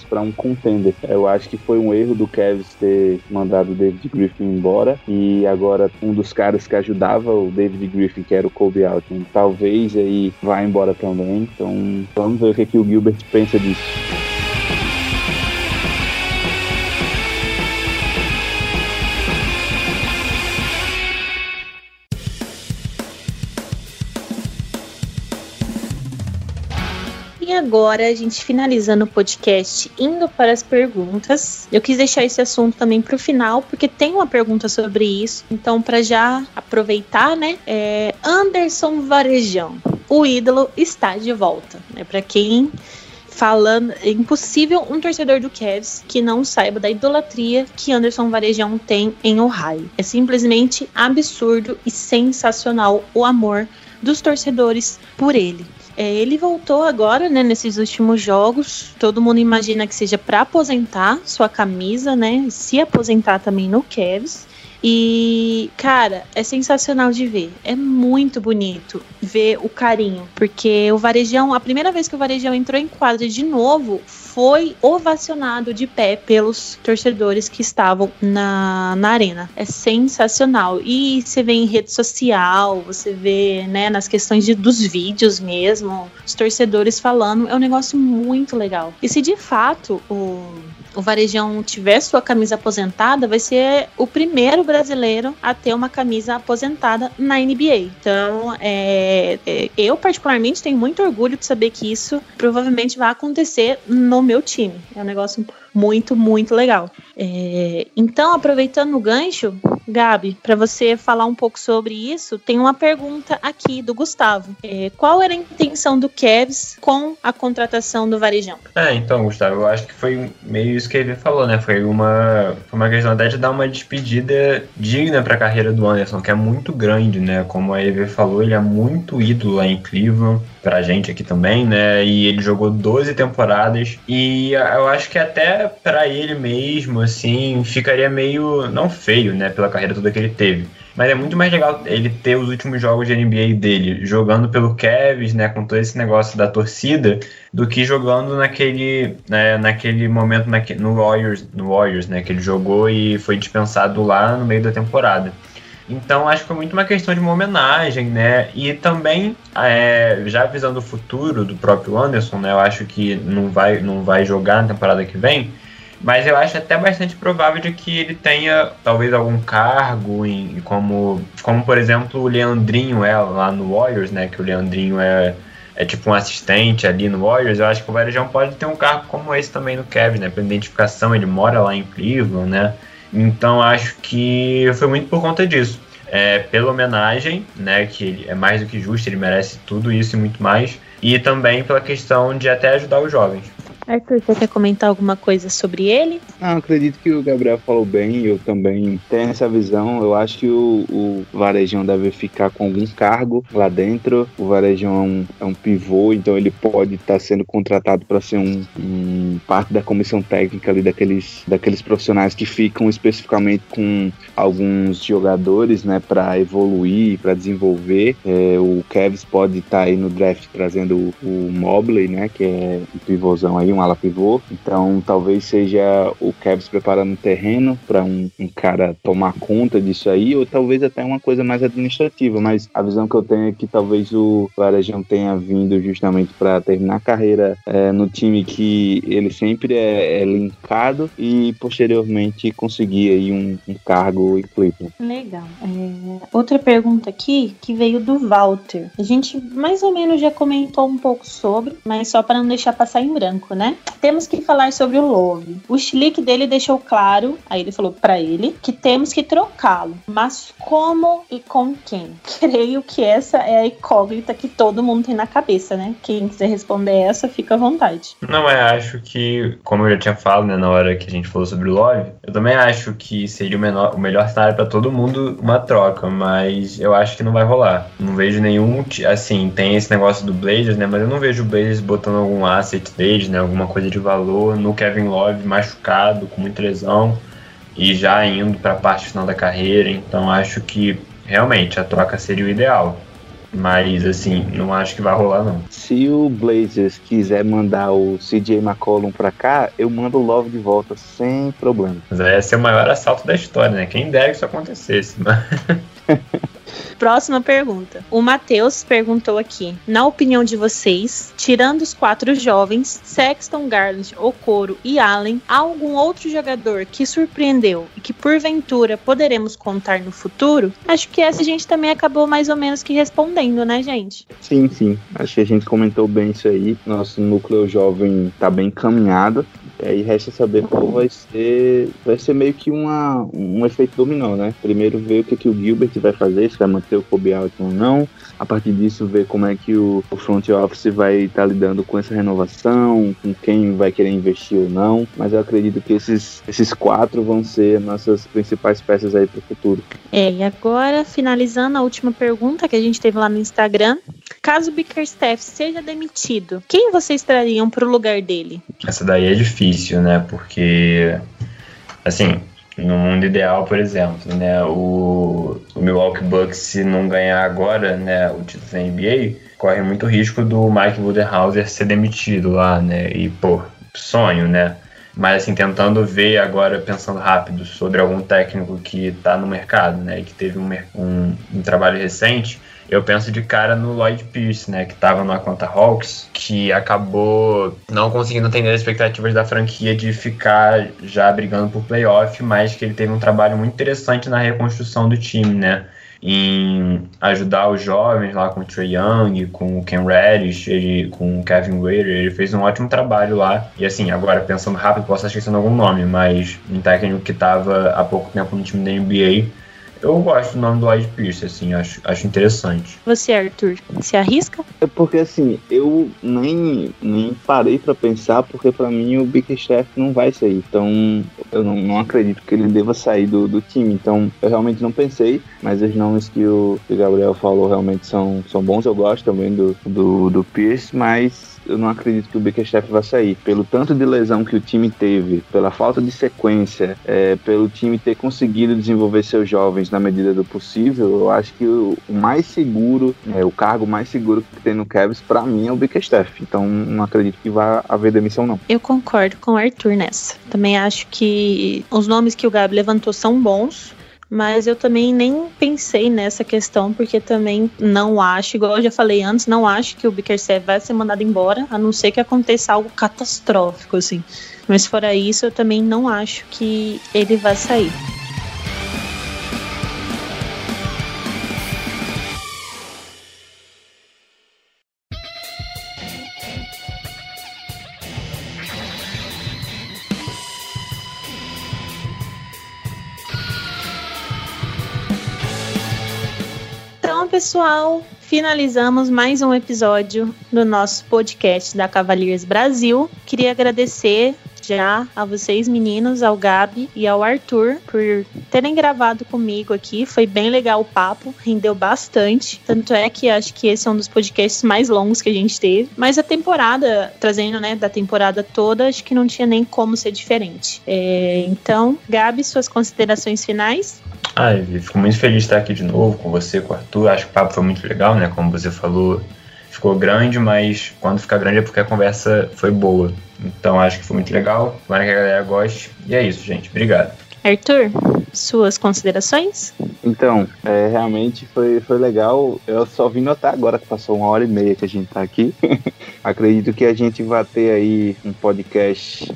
para um contender. Eu acho que foi um erro do Kevs ter mandado o David Griffin embora e agora um dos caras que ajudava o David Griffin, que era o Kobe Altman, talvez aí vá embora também. Então vamos ver o que, que o Gilbert pensa disso. E agora, a gente finalizando o podcast, indo para as perguntas. Eu quis deixar esse assunto também para o final, porque tem uma pergunta sobre isso. Então, para já aproveitar, né? É Anderson Varejão, o ídolo está de volta. Né? Para quem falando, é impossível um torcedor do Cavs que não saiba da idolatria que Anderson Varejão tem em Ohio. É simplesmente absurdo e sensacional o amor dos torcedores por ele. É, ele voltou agora, né, nesses últimos jogos. Todo mundo imagina que seja para aposentar sua camisa, né? Se aposentar também no Cavs. E, cara, é sensacional de ver. É muito bonito ver o carinho. Porque o Varejão, a primeira vez que o Varejão entrou em quadra de novo, foi ovacionado de pé pelos torcedores que estavam na, na arena. É sensacional. E você vê em rede social, você vê, né, nas questões de, dos vídeos mesmo, os torcedores falando. É um negócio muito legal. E se de fato o o Varejão tiver sua camisa aposentada, vai ser o primeiro brasileiro a ter uma camisa aposentada na NBA. Então, é, é, eu particularmente tenho muito orgulho de saber que isso provavelmente vai acontecer no meu time. É um negócio muito, muito legal. É, então, aproveitando o gancho, Gabi, para você falar um pouco sobre isso, tem uma pergunta aqui do Gustavo. É, qual era a intenção do Kevs com a contratação do Varejão? É, então, Gustavo, eu acho que foi meio isso que ele falou, né? Foi uma, foi uma questão até de dar uma despedida digna para a carreira do Anderson, que é muito grande, né? Como a Eve falou, ele é muito ídolo lá em Cleveland, pra gente aqui também, né? E ele jogou 12 temporadas e eu acho que até para ele mesmo, assim, ficaria meio, não feio, né? Pela carreira toda que ele teve. Mas é muito mais legal ele ter os últimos jogos de NBA dele jogando pelo Cavs, né, com todo esse negócio da torcida, do que jogando naquele, né, naquele momento naque, no Warriors, no Warriors, né, que ele jogou e foi dispensado lá no meio da temporada. Então acho que foi muito uma questão de uma homenagem, né? E também, é, já visando o futuro do próprio Anderson, né? Eu acho que não vai, não vai jogar na temporada que vem. Mas eu acho até bastante provável de que ele tenha talvez algum cargo em como, como por exemplo o Leandrinho é lá no Warriors, né? Que o Leandrinho é, é tipo um assistente ali no Warriors. Eu acho que o Varejão pode ter um cargo como esse também no Kevin, né? Pela identificação, ele mora lá em Cleveland, né? Então acho que foi muito por conta disso. É, pela homenagem, né? Que é mais do que justo, ele merece tudo isso e muito mais. E também pela questão de até ajudar os jovens. Arthur, você quer comentar alguma coisa sobre ele? Ah, acredito que o Gabriel falou bem, eu também tenho essa visão. Eu acho que o, o Varejão deve ficar com algum cargo lá dentro. O Varejão é um, é um pivô, então ele pode estar tá sendo contratado para ser um, um, parte da comissão técnica ali daqueles, daqueles profissionais que ficam especificamente com alguns jogadores, né, para evoluir, para desenvolver. É, o Kevs pode estar tá aí no draft trazendo o, o Mobley, né, que é um pivôzão aí um ala pivô. Então talvez seja o Cavs preparando o terreno para um, um, cara tomar conta disso aí, ou talvez até uma coisa mais administrativa. Mas a visão que eu tenho é que talvez o Varejão tenha vindo justamente para terminar a carreira é, no time que ele sempre é, é linkado e posteriormente conseguir aí um, um cargo em Cleveland. Legal. É, outra pergunta aqui que veio do Walter. A gente mais ou menos já comentou um pouco sobre, mas só para não deixar passar em branco, né? Né? Temos que falar sobre o Love. O chilique dele deixou claro, aí ele falou para ele, que temos que trocá-lo. Mas como e com quem? Creio que essa é a incógnita que todo mundo tem na cabeça, né? Quem quiser responder essa, fica à vontade. Não, eu acho que, como eu já tinha falado, né, na hora que a gente falou sobre o Love, eu também acho que seria o, menor, o melhor cenário para todo mundo uma troca, mas eu acho que não vai rolar. Não vejo nenhum, assim, tem esse negócio do Blazers, né, mas eu não vejo o Blazers botando algum asset deles, né, alguma coisa de valor no Kevin Love machucado, com muita lesão e já indo para a parte final da carreira. Então acho que realmente a troca seria o ideal. Mas assim, não acho que vai rolar não. Se o Blazers quiser mandar o CJ McCollum para cá, eu mando o Love de volta sem problema. Mas esse ser o maior assalto da história, né? Quem dera que isso acontecesse. Mas... Próxima pergunta. O Matheus perguntou aqui: na opinião de vocês, tirando os quatro jovens, Sexton, Garland, Okoro e Allen, há algum outro jogador que surpreendeu e que porventura poderemos contar no futuro? Acho que essa a gente também acabou mais ou menos que respondendo, né, gente? Sim, sim. Acho que a gente comentou bem isso aí. Nosso núcleo jovem tá bem encaminhado. E aí resta saber qual vai ser. Vai ser meio que uma, um efeito dominó, né? Primeiro ver o que, que o Gilbert vai fazer, se vai manter o Kobe Alton ou não. A partir disso, ver como é que o, o front office vai estar tá lidando com essa renovação, com quem vai querer investir ou não. Mas eu acredito que esses, esses quatro vão ser nossas principais peças aí para o futuro. É, e agora, finalizando a última pergunta que a gente teve lá no Instagram. Caso o Bickerstaff seja demitido, quem vocês trariam para o lugar dele? Essa daí é difícil, né? Porque, assim, no mundo ideal, por exemplo, né, o, o Milwaukee Bucks, se não ganhar agora né, o título da NBA, corre muito risco do Mike Budenhauser ser demitido lá, né? E, pô, sonho, né? Mas, assim, tentando ver agora, pensando rápido, sobre algum técnico que está no mercado, né? E que teve um, um, um trabalho recente, eu penso de cara no Lloyd Pierce, né, que tava no Atlanta Hawks, que acabou não conseguindo atender as expectativas da franquia de ficar já brigando por playoff, mas que ele teve um trabalho muito interessante na reconstrução do time, né? em ajudar os jovens lá com o Trey Young, com o Ken Reddish, ele, com o Kevin Waiter, ele fez um ótimo trabalho lá. E assim, agora pensando rápido, posso estar esquecendo algum nome, mas um técnico que estava há pouco tempo no time da NBA eu gosto do nome do Lloyd Pierce, assim, acho, acho interessante. Você, Arthur, se arrisca? É porque, assim, eu nem, nem parei para pensar, porque para mim o Bickerstaff não vai sair. Então, eu não, não acredito que ele deva sair do, do time. Então, eu realmente não pensei, mas os nomes que o, que o Gabriel falou realmente são, são bons. Eu gosto também do, do, do Pierce, mas eu não acredito que o Bickerstaff vai sair. Pelo tanto de lesão que o time teve, pela falta de sequência, é, pelo time ter conseguido desenvolver seus jovens na medida do possível, eu acho que o, mais seguro, é, o cargo mais seguro que tem no Cavs, para mim, é o Bickerstaff. Então, não acredito que vai haver demissão, não. Eu concordo com o Arthur nessa. Também acho que os nomes que o Gabi levantou são bons. Mas eu também nem pensei nessa questão, porque também não acho, igual eu já falei antes, não acho que o Bickerstaff vai ser mandado embora, a não ser que aconteça algo catastrófico, assim. Mas fora isso, eu também não acho que ele vai sair. Pessoal, finalizamos mais um episódio do nosso podcast da Cavaliers Brasil. Queria agradecer já a vocês meninos, ao Gabi e ao Arthur por terem gravado comigo aqui. Foi bem legal o papo, rendeu bastante. Tanto é que acho que esse é um dos podcasts mais longos que a gente teve. Mas a temporada, trazendo, né, da temporada toda, acho que não tinha nem como ser diferente. É, então, Gabi, suas considerações finais? Eu fico muito feliz de estar aqui de novo com você, com o Arthur. Acho que o papo foi muito legal, né? Como você falou, ficou grande, mas quando fica grande é porque a conversa foi boa. Então acho que foi muito legal. Tomara que a galera goste. E é isso, gente. Obrigado. Arthur, suas considerações? Então, é, realmente foi, foi legal. Eu só vim notar agora que passou uma hora e meia que a gente tá aqui. Acredito que a gente vai ter aí um podcast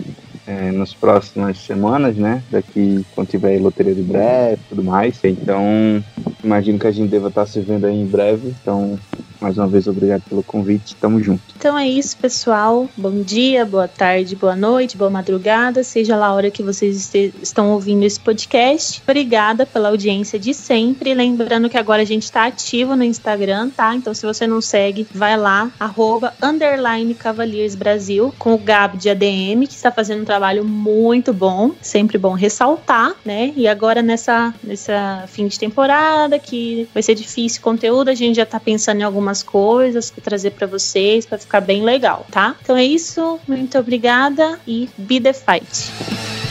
é, nas próximas semanas, né? Daqui quando tiver loteria de breve tudo mais. Então, imagino que a gente deva estar se vendo aí em breve. Então, mais uma vez, obrigado pelo convite. Tamo junto. Então é isso, pessoal. Bom dia, boa tarde, boa noite, boa madrugada, seja lá a hora que vocês estão ouvindo esse podcast. Obrigada pela audiência de sempre. Lembrando que agora a gente está ativo no Instagram, tá? Então, se você não segue, vai lá, arroba, underline Cavaliers Brasil, com o Gab de ADM, que está fazendo um trabalho muito bom. Sempre bom ressaltar, né? E agora nessa, nessa fim de temporada, que vai ser difícil conteúdo, a gente já tá pensando em alguma algumas coisas para trazer para vocês, para ficar bem legal, tá? Então é isso, muito obrigada e be the fight!